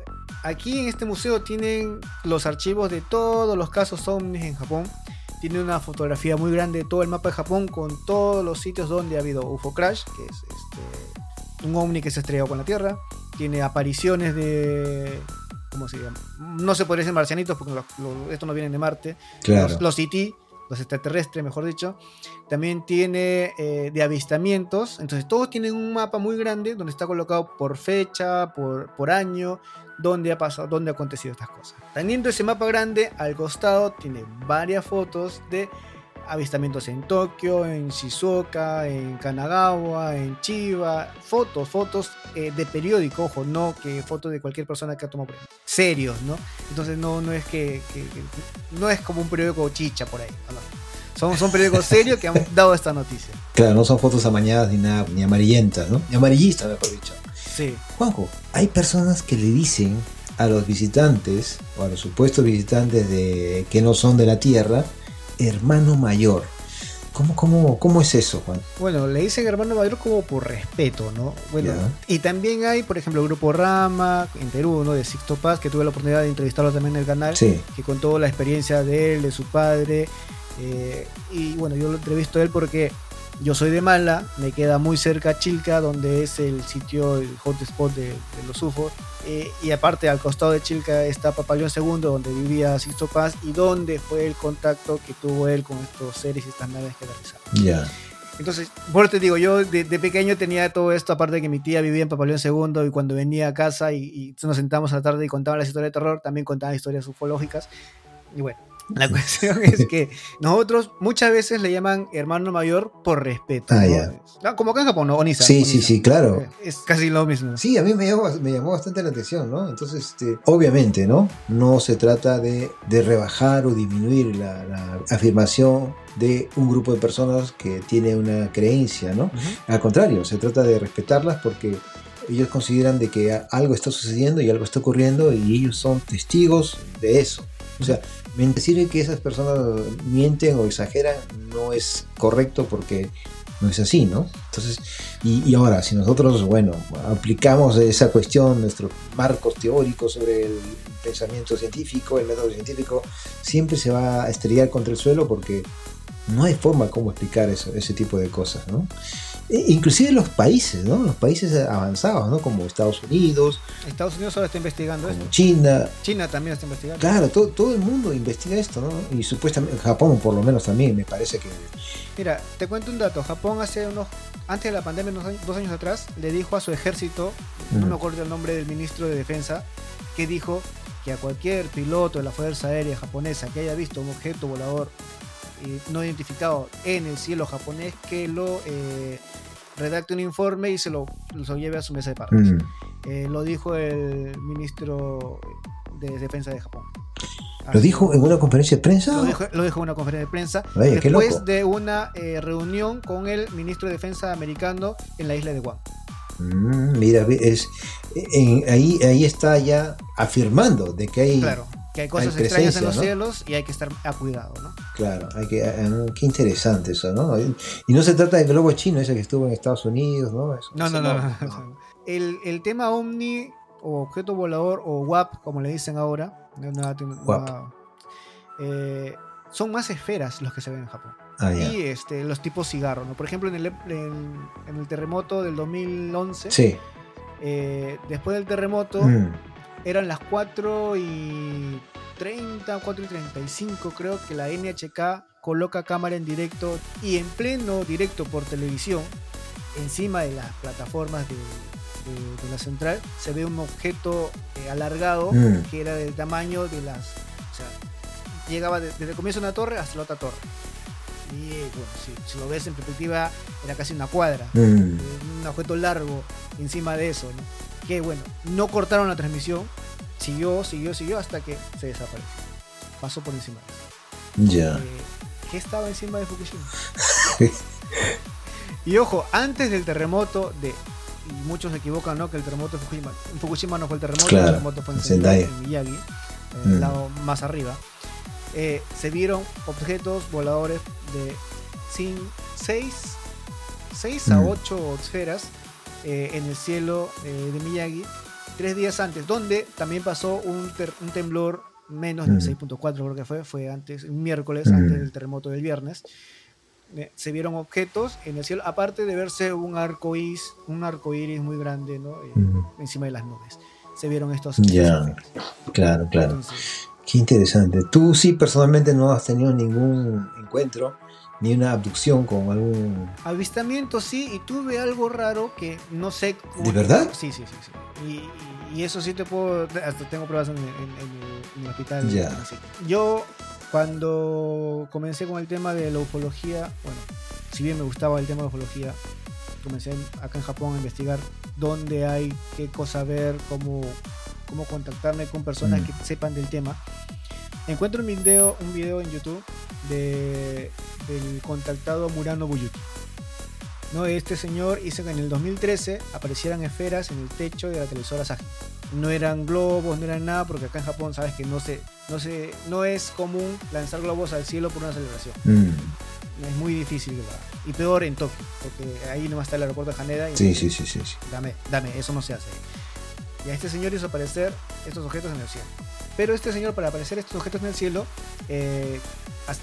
aquí en este museo tienen los archivos de todos los casos ovnis en Japón. Tiene una fotografía muy grande de todo el mapa de Japón con todos los sitios donde ha habido UFO crash, que es este, un ovni que se estrelló con la Tierra. Tiene apariciones de... ¿Cómo se llama? No se podría decir marcianitos porque los- los- estos no vienen de Marte. Claro. Los, los ET, los extraterrestres, mejor dicho. También tiene eh, de avistamientos. Entonces, todos tienen un mapa muy grande donde está colocado por fecha, por, por año, dónde ha pasado, dónde ha acontecido estas cosas. Teniendo ese mapa grande, al costado tiene varias fotos de avistamientos en Tokio, en Shizuoka, en Kanagawa, en Chiba, fotos, fotos eh, de periódico, ojo, no que fotos de cualquier persona que ha tomado serios, ¿no? Entonces no, no es que, no es como un periódico chicha por ahí, Son, son periódicos serios que han dado esta noticia. Claro, no son fotos amañadas ni nada, ni amarillentas, ¿no? Ni amarillistas, mejor dicho. Sí. Juanjo, hay personas que le dicen a los visitantes, o a los supuestos visitantes de que no son de la Tierra, hermano mayor. ¿Cómo, cómo, cómo es eso, Juan? Bueno, le dicen hermano mayor como por respeto, ¿no? Bueno, y también hay, por ejemplo, el grupo Rama en Perú, ¿no? De Sixto Paz, que tuve la oportunidad de entrevistarlo también en el canal, sí. que contó la experiencia de él, de su padre. Eh, y bueno, yo lo entrevisto a él porque yo soy de Mala, me queda muy cerca Chilca, donde es el sitio, el hotspot de, de los UFOs. Eh, y aparte, al costado de Chilca está Papaleón II, donde vivía Sixto Paz y donde fue el contacto que tuvo él con estos seres y estas naves que realizaron. Ya. Entonces, por te digo, yo de, pequeño tenía todo esto, aparte de que mi tía vivía en Papaleón II y cuando venía a casa y, y nos sentamos a la tarde y contaban las historias de terror, también contaban historias ufológicas. Y bueno, la cuestión es que nosotros muchas veces le llaman hermano mayor por respeto. Ah, ya. Ah, como acá en Japón, ¿no? Onisa. Sí, sí, sí, claro. Es casi lo mismo. Sí, a mí me llamó, me llamó bastante la atención, ¿no? Entonces, este, obviamente, ¿no? No se trata de, de rebajar o disminuir la, la, afirmación de un grupo de personas que tiene una creencia, ¿no? Al contrario, se trata de respetarlas porque ellos consideran de que algo está sucediendo y algo está ocurriendo y ellos son testigos de eso. O sea, decir que esas personas mienten o exageran no es correcto porque no es así, ¿no? Entonces, y, ahora, si nosotros, bueno, aplicamos esa cuestión, nuestros marcos teóricos sobre el pensamiento científico, el método científico, siempre se va a estrellar contra el suelo porque no hay forma como explicar eso, ese tipo de cosas, ¿no? E, inclusive los países, ¿no? Los países avanzados, ¿no? Como Estados Unidos. Estados Unidos ahora está investigando esto. China. China también está investigando. Claro, todo, todo el mundo investiga esto, ¿no? Y supuestamente Japón por lo menos también me parece que... Mira, te cuento un dato. Japón hace unos... Antes de la pandemia, unos dos años atrás, le dijo a su ejército, no me acuerdo el nombre del ministro de Defensa, que dijo que a cualquier piloto de la Fuerza Aérea japonesa que haya visto un objeto volador no identificado en el cielo japonés que lo eh, redacte un informe y se lo, lleve a su mesa de partes. Mm. Eh, lo dijo el ministro de Defensa de Japón. ¿Lo dijo en una conferencia de prensa? Lo dijo, en una conferencia de prensa después de una eh, reunión con el ministro de Defensa americano en la isla de Guam. Mm, mira, es, ahí, ahí está ya afirmando de que hay claro que hay cosas extrañas en los cielos y hay que estar a cuidado, ¿no? Claro, hay que, eh, qué interesante eso, ¿no? Y no se trata del globo chino, ese que estuvo en Estados Unidos, ¿no? no, no, no, El, el, tema OVNI o objeto volador o WAP, como le dicen ahora, eh, son más esferas los que se ven en Japón. Ah, y este, los tipos cigarro, ¿no? Por ejemplo, en el, en, el terremoto del 2011, sí. Eh, después del terremoto... Mm eran las 4 y 30, 4 y 35 creo que la NHK coloca cámara en directo y en pleno directo por televisión, encima de las plataformas de, la central, se ve un objeto eh, alargado mm. que era del tamaño de las... O sea, llegaba desde el comienzo de una torre hasta la otra torre. Y bueno, si, lo ves en perspectiva, era casi una cuadra. Mm. Un objeto largo encima de eso, ¿no? Que bueno, no cortaron la transmisión, siguió, siguió, siguió hasta que se desapareció. Pasó por encima de eso. Ya. Eh, ¿Qué estaba encima de Fukushima? y ojo, antes del terremoto de y muchos se equivocan, ¿no? Que el terremoto de Fukushima, en Fukushima no fue el terremoto, el terremoto fue en Sendai, en Miyagi, el mm. lado más arriba. Eh, se vieron objetos voladores de 6 6 a 8 mm. esferas eh, en el cielo eh, de Miyagi tres días antes, donde también pasó un, temblor menos de 6.4 creo que fue, fue antes, un miércoles, antes del terremoto del viernes. Eh, se vieron objetos en el cielo, aparte de verse un arco iris, un arco iris muy grande ¿no? encima de las nubes. Se vieron estos. Ya, claro, claro. Qué interesante. Tú sí personalmente no has tenido ningún encuentro, ni una abducción con algún... Avistamiento sí, y tuve algo raro que no sé... ¿De verdad? Sí, sí, sí. sí. Y, y eso sí te puedo... Hasta tengo pruebas en, en- en el, en el hospital. Ya. así. Yo, cuando comencé con el tema de la ufología, bueno, si bien me gustaba el tema de ufología, comencé en- acá en Japón a investigar dónde hay, qué cosa ver, cómo, cómo contactarme con personas Mm. que sepan del tema. Encuentro un video, un video en YouTube de, del contactado Murano Buyuki. ¿no? Este señor hizo que en el 2013 aparecieran esferas en el techo de la televisora Saji. No eran globos, no eran nada, porque acá en Japón sabes que no se, no se, no es común lanzar globos al cielo por una celebración. Mm, Es muy difícil, ¿verdad? Y peor en Tokio, porque ahí nomás está el aeropuerto de Haneda. Y Sí, sí, sí, sí. sí. Dame, dame, eso no se hace. Y a este señor hizo aparecer estos objetos en el cielo. Pero este señor, para aparecer estos objetos en el cielo, eh,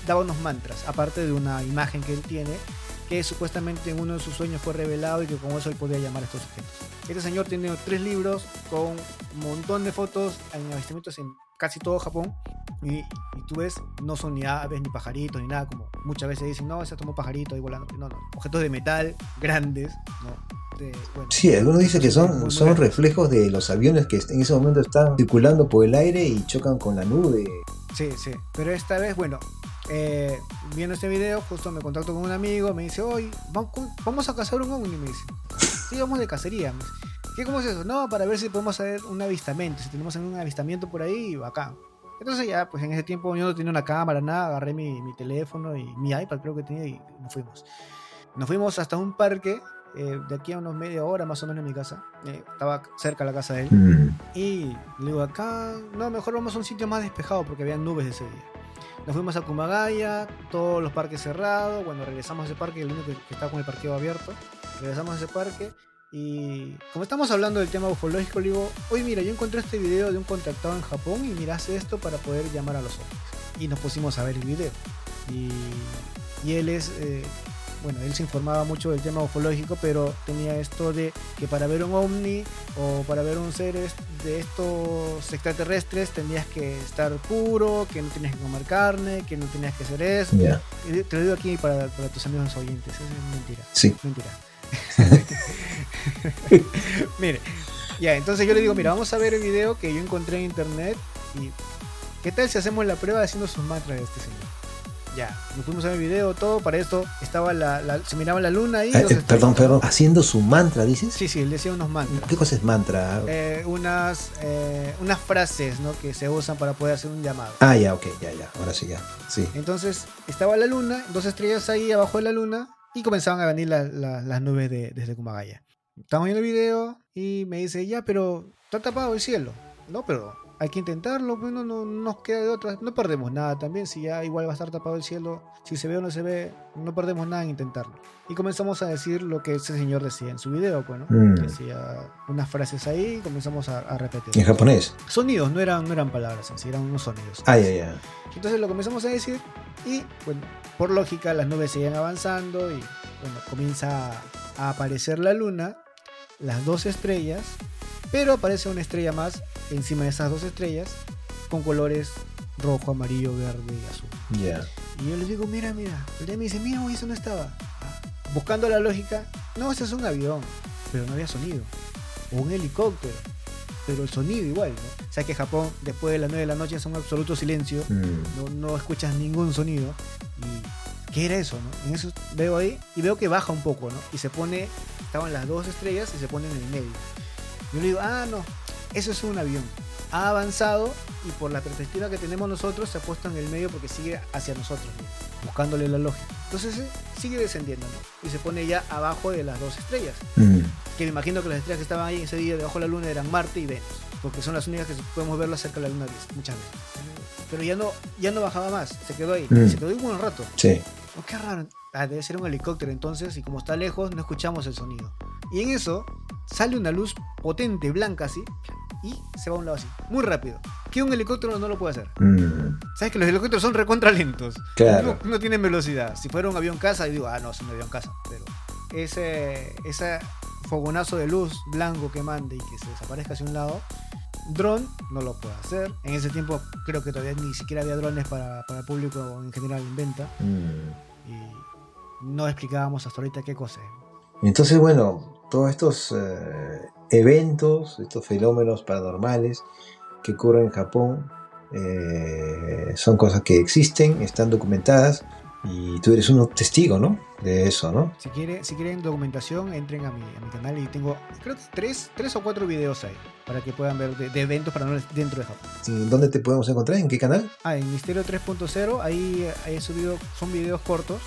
daba unos mantras, aparte de una imagen que él tiene, que supuestamente en uno de sus sueños fue revelado y que con eso él podía llamar estos objetos. Este señor tiene tres libros con un montón de fotos en avistamientos en casi todo Japón. Y, y tú ves, no son ni aves, ni pajaritos, ni nada, como muchas veces dicen, no, se tomó pajarito ahí volando. No, no, objetos de metal grandes, ¿no? De, bueno, Sí, algunos dicen que son, son reflejos de los aviones que en ese momento están circulando por el aire y chocan con la nube. Sí, sí. Pero esta vez, bueno, eh, viendo este video, justo me contacto con un amigo, me dice, hoy vamos a cazar un ovni, me dice. Sí, vamos de cacería. me dice. ¿Qué, ¿Cómo es eso? No, para ver si podemos hacer un avistamiento. Si tenemos algún avistamiento por ahí, acá. Entonces ya, pues en ese tiempo yo no tenía una cámara, nada, agarré mi, mi teléfono y mi iPad creo que tenía y nos fuimos. Nos fuimos hasta un parque, eh, de aquí a unos media hora más o menos de mi casa. Eh, estaba cerca la casa de él. Mm, Y le digo, acá, no, mejor vamos a un sitio más despejado porque había nubes ese día. Nos fuimos a Kumagaya, todos los parques cerrados. Bueno, regresamos a ese parque, el único que, que estaba con el parqueo abierto. Regresamos a ese parque y como estamos hablando del tema ufológico, le digo, oye, mira, yo encontré este video de un contactado en Japón y mira, hace esto para poder llamar a los ovnis. Y nos pusimos a ver el video. Y, y él es, eh, bueno, él se informaba mucho del tema ufológico, pero tenía esto de que para ver un ovni o para ver un ser de estos extraterrestres tenías que estar puro, que no tenías que comer carne, que no tenías que hacer eso. ya, Y Te lo digo aquí para, para tus amigos oyentes, eso es mentira. sí. Mentira. Mire, ya, entonces yo le digo, mira, vamos a ver el video que yo encontré en internet y ¿qué tal si hacemos la prueba haciendo sus mantras de este señor? Ya, nos fuimos a ver video, todo, para esto estaba la, la- se miraba la luna ahí. Eh, eh, perdón, perdón. Haciendo su mantra, dices. Sí, sí, él decía unos mantras. ¿Qué cosa es mantra? Eh, unas, eh, unas frases ¿no? que se usan para poder hacer un llamado. Ah, ya, ok, ya, ya. Ahora sí, ya. Sí. Entonces estaba la luna, dos estrellas ahí abajo de la luna y comenzaban a venir la- la- las nubes de, desde Kumagaya. Estamos viendo el video y me dice, ya, pero está tapado el cielo. No, pero hay que intentarlo, pues no, no no nos queda de otra. No perdemos nada también, si ya igual va a estar tapado el cielo, si se ve o no se ve, no perdemos nada en intentarlo. Y comenzamos a decir lo que ese señor decía en su video, pues, ¿no? Mm. Decía unas frases ahí y comenzamos a, a repetir. En japonés. Sonidos, no eran, no eran palabras, en sí, eran unos sonidos. Ah, ya, ya. Entonces lo comenzamos a decir y, bueno, por lógica las nubes siguen avanzando y, bueno, comienza a aparecer la luna, las dos estrellas, pero aparece una estrella más encima de esas dos estrellas con colores rojo, amarillo, verde y azul. Y yo les digo, mira, mira. El día me dice, mira, eso no estaba. Buscando la lógica, no, ese es un avión, pero no había sonido. O un helicóptero, pero el sonido igual, ¿no? O sea que Japón, después de las 9 de la noche, es un absoluto silencio, Mm, no, no escuchas ningún sonido. ¿Y qué era eso, no? En eso veo ahí y veo que baja un poco, ¿no? Y se pone, estaban las dos estrellas y se pone en el medio. Yo le digo, ah, no, eso es un avión. Ha avanzado y por la perspectiva que tenemos nosotros se ha puesto en el medio porque sigue hacia nosotros, ¿no? buscándole la lógica. Entonces eh, sigue descendiendo, ¿no? Y se pone ya abajo de las dos estrellas. mm, Que me imagino que las estrellas que estaban ahí ese día debajo de la luna eran Marte y Venus. Porque son las únicas que podemos verlas cerca de la luna muchas veces. Pero ya no, ya no bajaba más, se quedó ahí. Mm. Se quedó ahí un buen rato. sí. Oh, qué raro. Ah, debe ser un helicóptero entonces, y como está lejos, no escuchamos el sonido. Y en eso sale una luz potente, blanca así, y se va a un lado así, muy rápido. Que un helicóptero no lo puede hacer. Mm, ¿Sabes que los helicópteros son recontra lentos? Claro. No, no tienen velocidad. Si fuera un avión casa, yo digo, ah, no, es un avión casa. Pero ese, ese fogonazo de luz blanco que mande y que se desaparezca hacia un lado, dron no lo puedo hacer. En ese tiempo creo que todavía ni siquiera había drones para, para el público en general en venta. Mm. Y no explicábamos hasta ahorita qué cosa es. Entonces, bueno, todos estos eh, eventos, estos fenómenos paranormales que ocurren en Japón, eh, son cosas que existen, están documentadas y tú eres un testigo, ¿no? De eso, ¿no? Si, quiere, si quieren documentación, entren a mi, a mi canal y tengo, creo que tres, tres o cuatro videos ahí para que puedan ver de, de eventos paranormales dentro de Japón. ¿Y ¿Dónde te podemos encontrar? ¿En qué canal? Ah, en Misterio 3.0, ahí, ahí he subido, son videos cortos,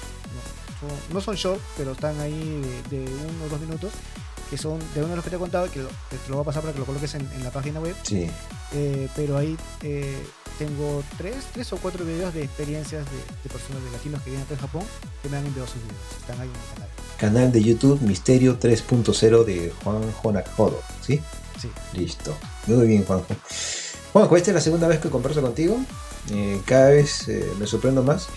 no son, no son short, pero están ahí de, de uno o dos minutos, que son de uno de los que te he contado, que, lo, te lo voy a pasar para que lo coloques en, en la página web, Sí. eh, pero ahí eh, tengo tres, tres o cuatro videos de experiencias de, de personas de latinos que viven acá Japón que me han enviado sus videos, están ahí en mi canal. Canal de YouTube Misterio 3.0 de Juanjo Nakhodo, ¿sí? Sí. Listo. Muy bien, Juanjo. Juanjo, esta es la segunda vez que converso contigo. Eh, cada vez me sorprendo más.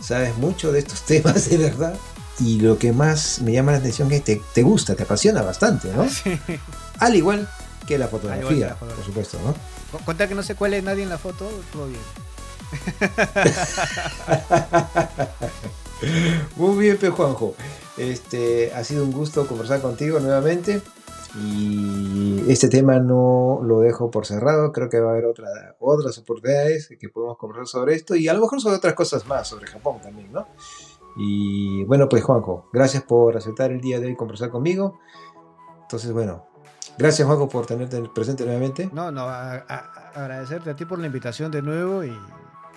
Sabes mucho de estos temas, de verdad. Y lo que más me llama la atención es que te, te gusta, te apasiona bastante, ¿no? Sí. Al igual que la fotografía, la fotografía. por supuesto, ¿no? Con- Contar que no se cuele nadie en la foto, todo bien. Muy bien, Pe Juanjo. Este, ha sido un gusto conversar contigo nuevamente. Y este tema no lo dejo por cerrado. Creo que va a haber otra, otras oportunidades que podemos conversar sobre esto. Y a lo mejor sobre otras cosas más, sobre Japón también, ¿no? Y bueno, pues Juanjo, gracias por aceptar el día de hoy conversar conmigo. Entonces, bueno, gracias Juanjo por tenerte presente nuevamente. No, no, a- agradecerte a ti por la invitación de nuevo y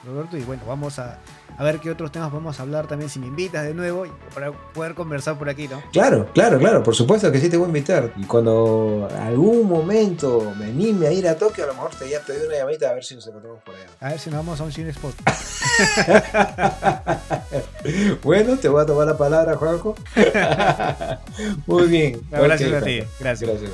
Roberto, y bueno, vamos a, a ver qué otros temas podemos hablar también si me invitas de nuevo para poder conversar por aquí, ¿no? Claro, claro, claro, por supuesto que sí te voy a invitar. Y cuando algún momento me anime a ir a Tokio, a lo mejor te ya te doy una llamadita a ver si nos encontramos por allá. A ver si nos vamos a un cine spot. bueno, te voy a tomar la palabra, Juanjo. Muy bien. Gracias a ti, gracias. Gracias.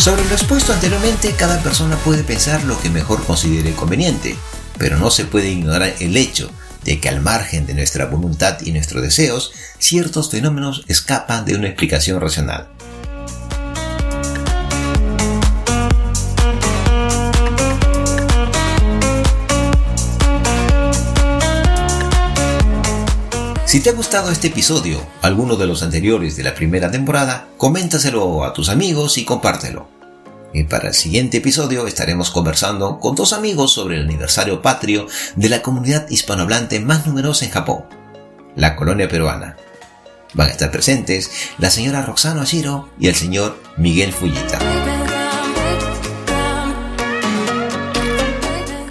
Sobre lo expuesto anteriormente, cada persona puede pensar lo que mejor considere conveniente, pero no se puede ignorar el hecho de que al margen de nuestra voluntad y nuestros deseos, ciertos fenómenos escapan de una explicación racional. Si te ha gustado este episodio, alguno de los anteriores de la primera temporada, coméntaselo a tus amigos y compártelo. Y para el siguiente episodio estaremos conversando con dos amigos sobre el aniversario patrio de la comunidad hispanohablante más numerosa en Japón, la colonia peruana. Van a estar presentes la señora Roxana Ashiro y el señor Miguel Fujita.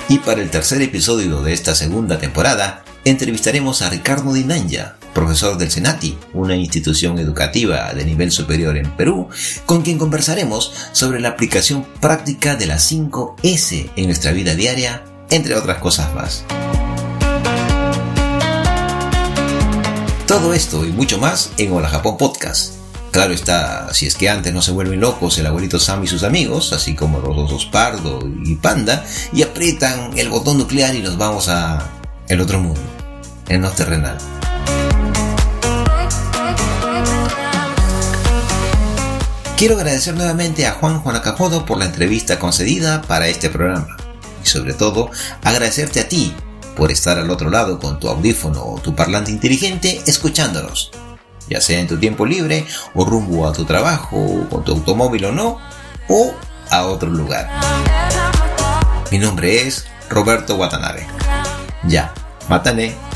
Y para el tercer episodio de esta segunda temporada, entrevistaremos a Ricardo Dinanja, profesor del Senati, una institución educativa de nivel superior en Perú, con quien conversaremos sobre la aplicación práctica de las 5 S en nuestra vida diaria, entre otras cosas más. Todo esto y mucho más en Hola Japón Podcast. Claro está, si es que antes no se vuelven locos el abuelito Sam y sus amigos, así como los osos Pardo y Panda, y aprietan el botón nuclear y nos vamos a el otro mundo, el no terrenal. Quiero agradecer nuevamente a Juan Juanacajodo por la entrevista concedida para este programa. Y sobre todo, agradecerte a ti por estar al otro lado con tu audífono o tu parlante inteligente escuchándonos. Ya sea en tu tiempo libre o rumbo a tu trabajo, o con tu automóvil o no, o a otro lugar. Mi nombre es Roberto Watanabe. Ya, mátane.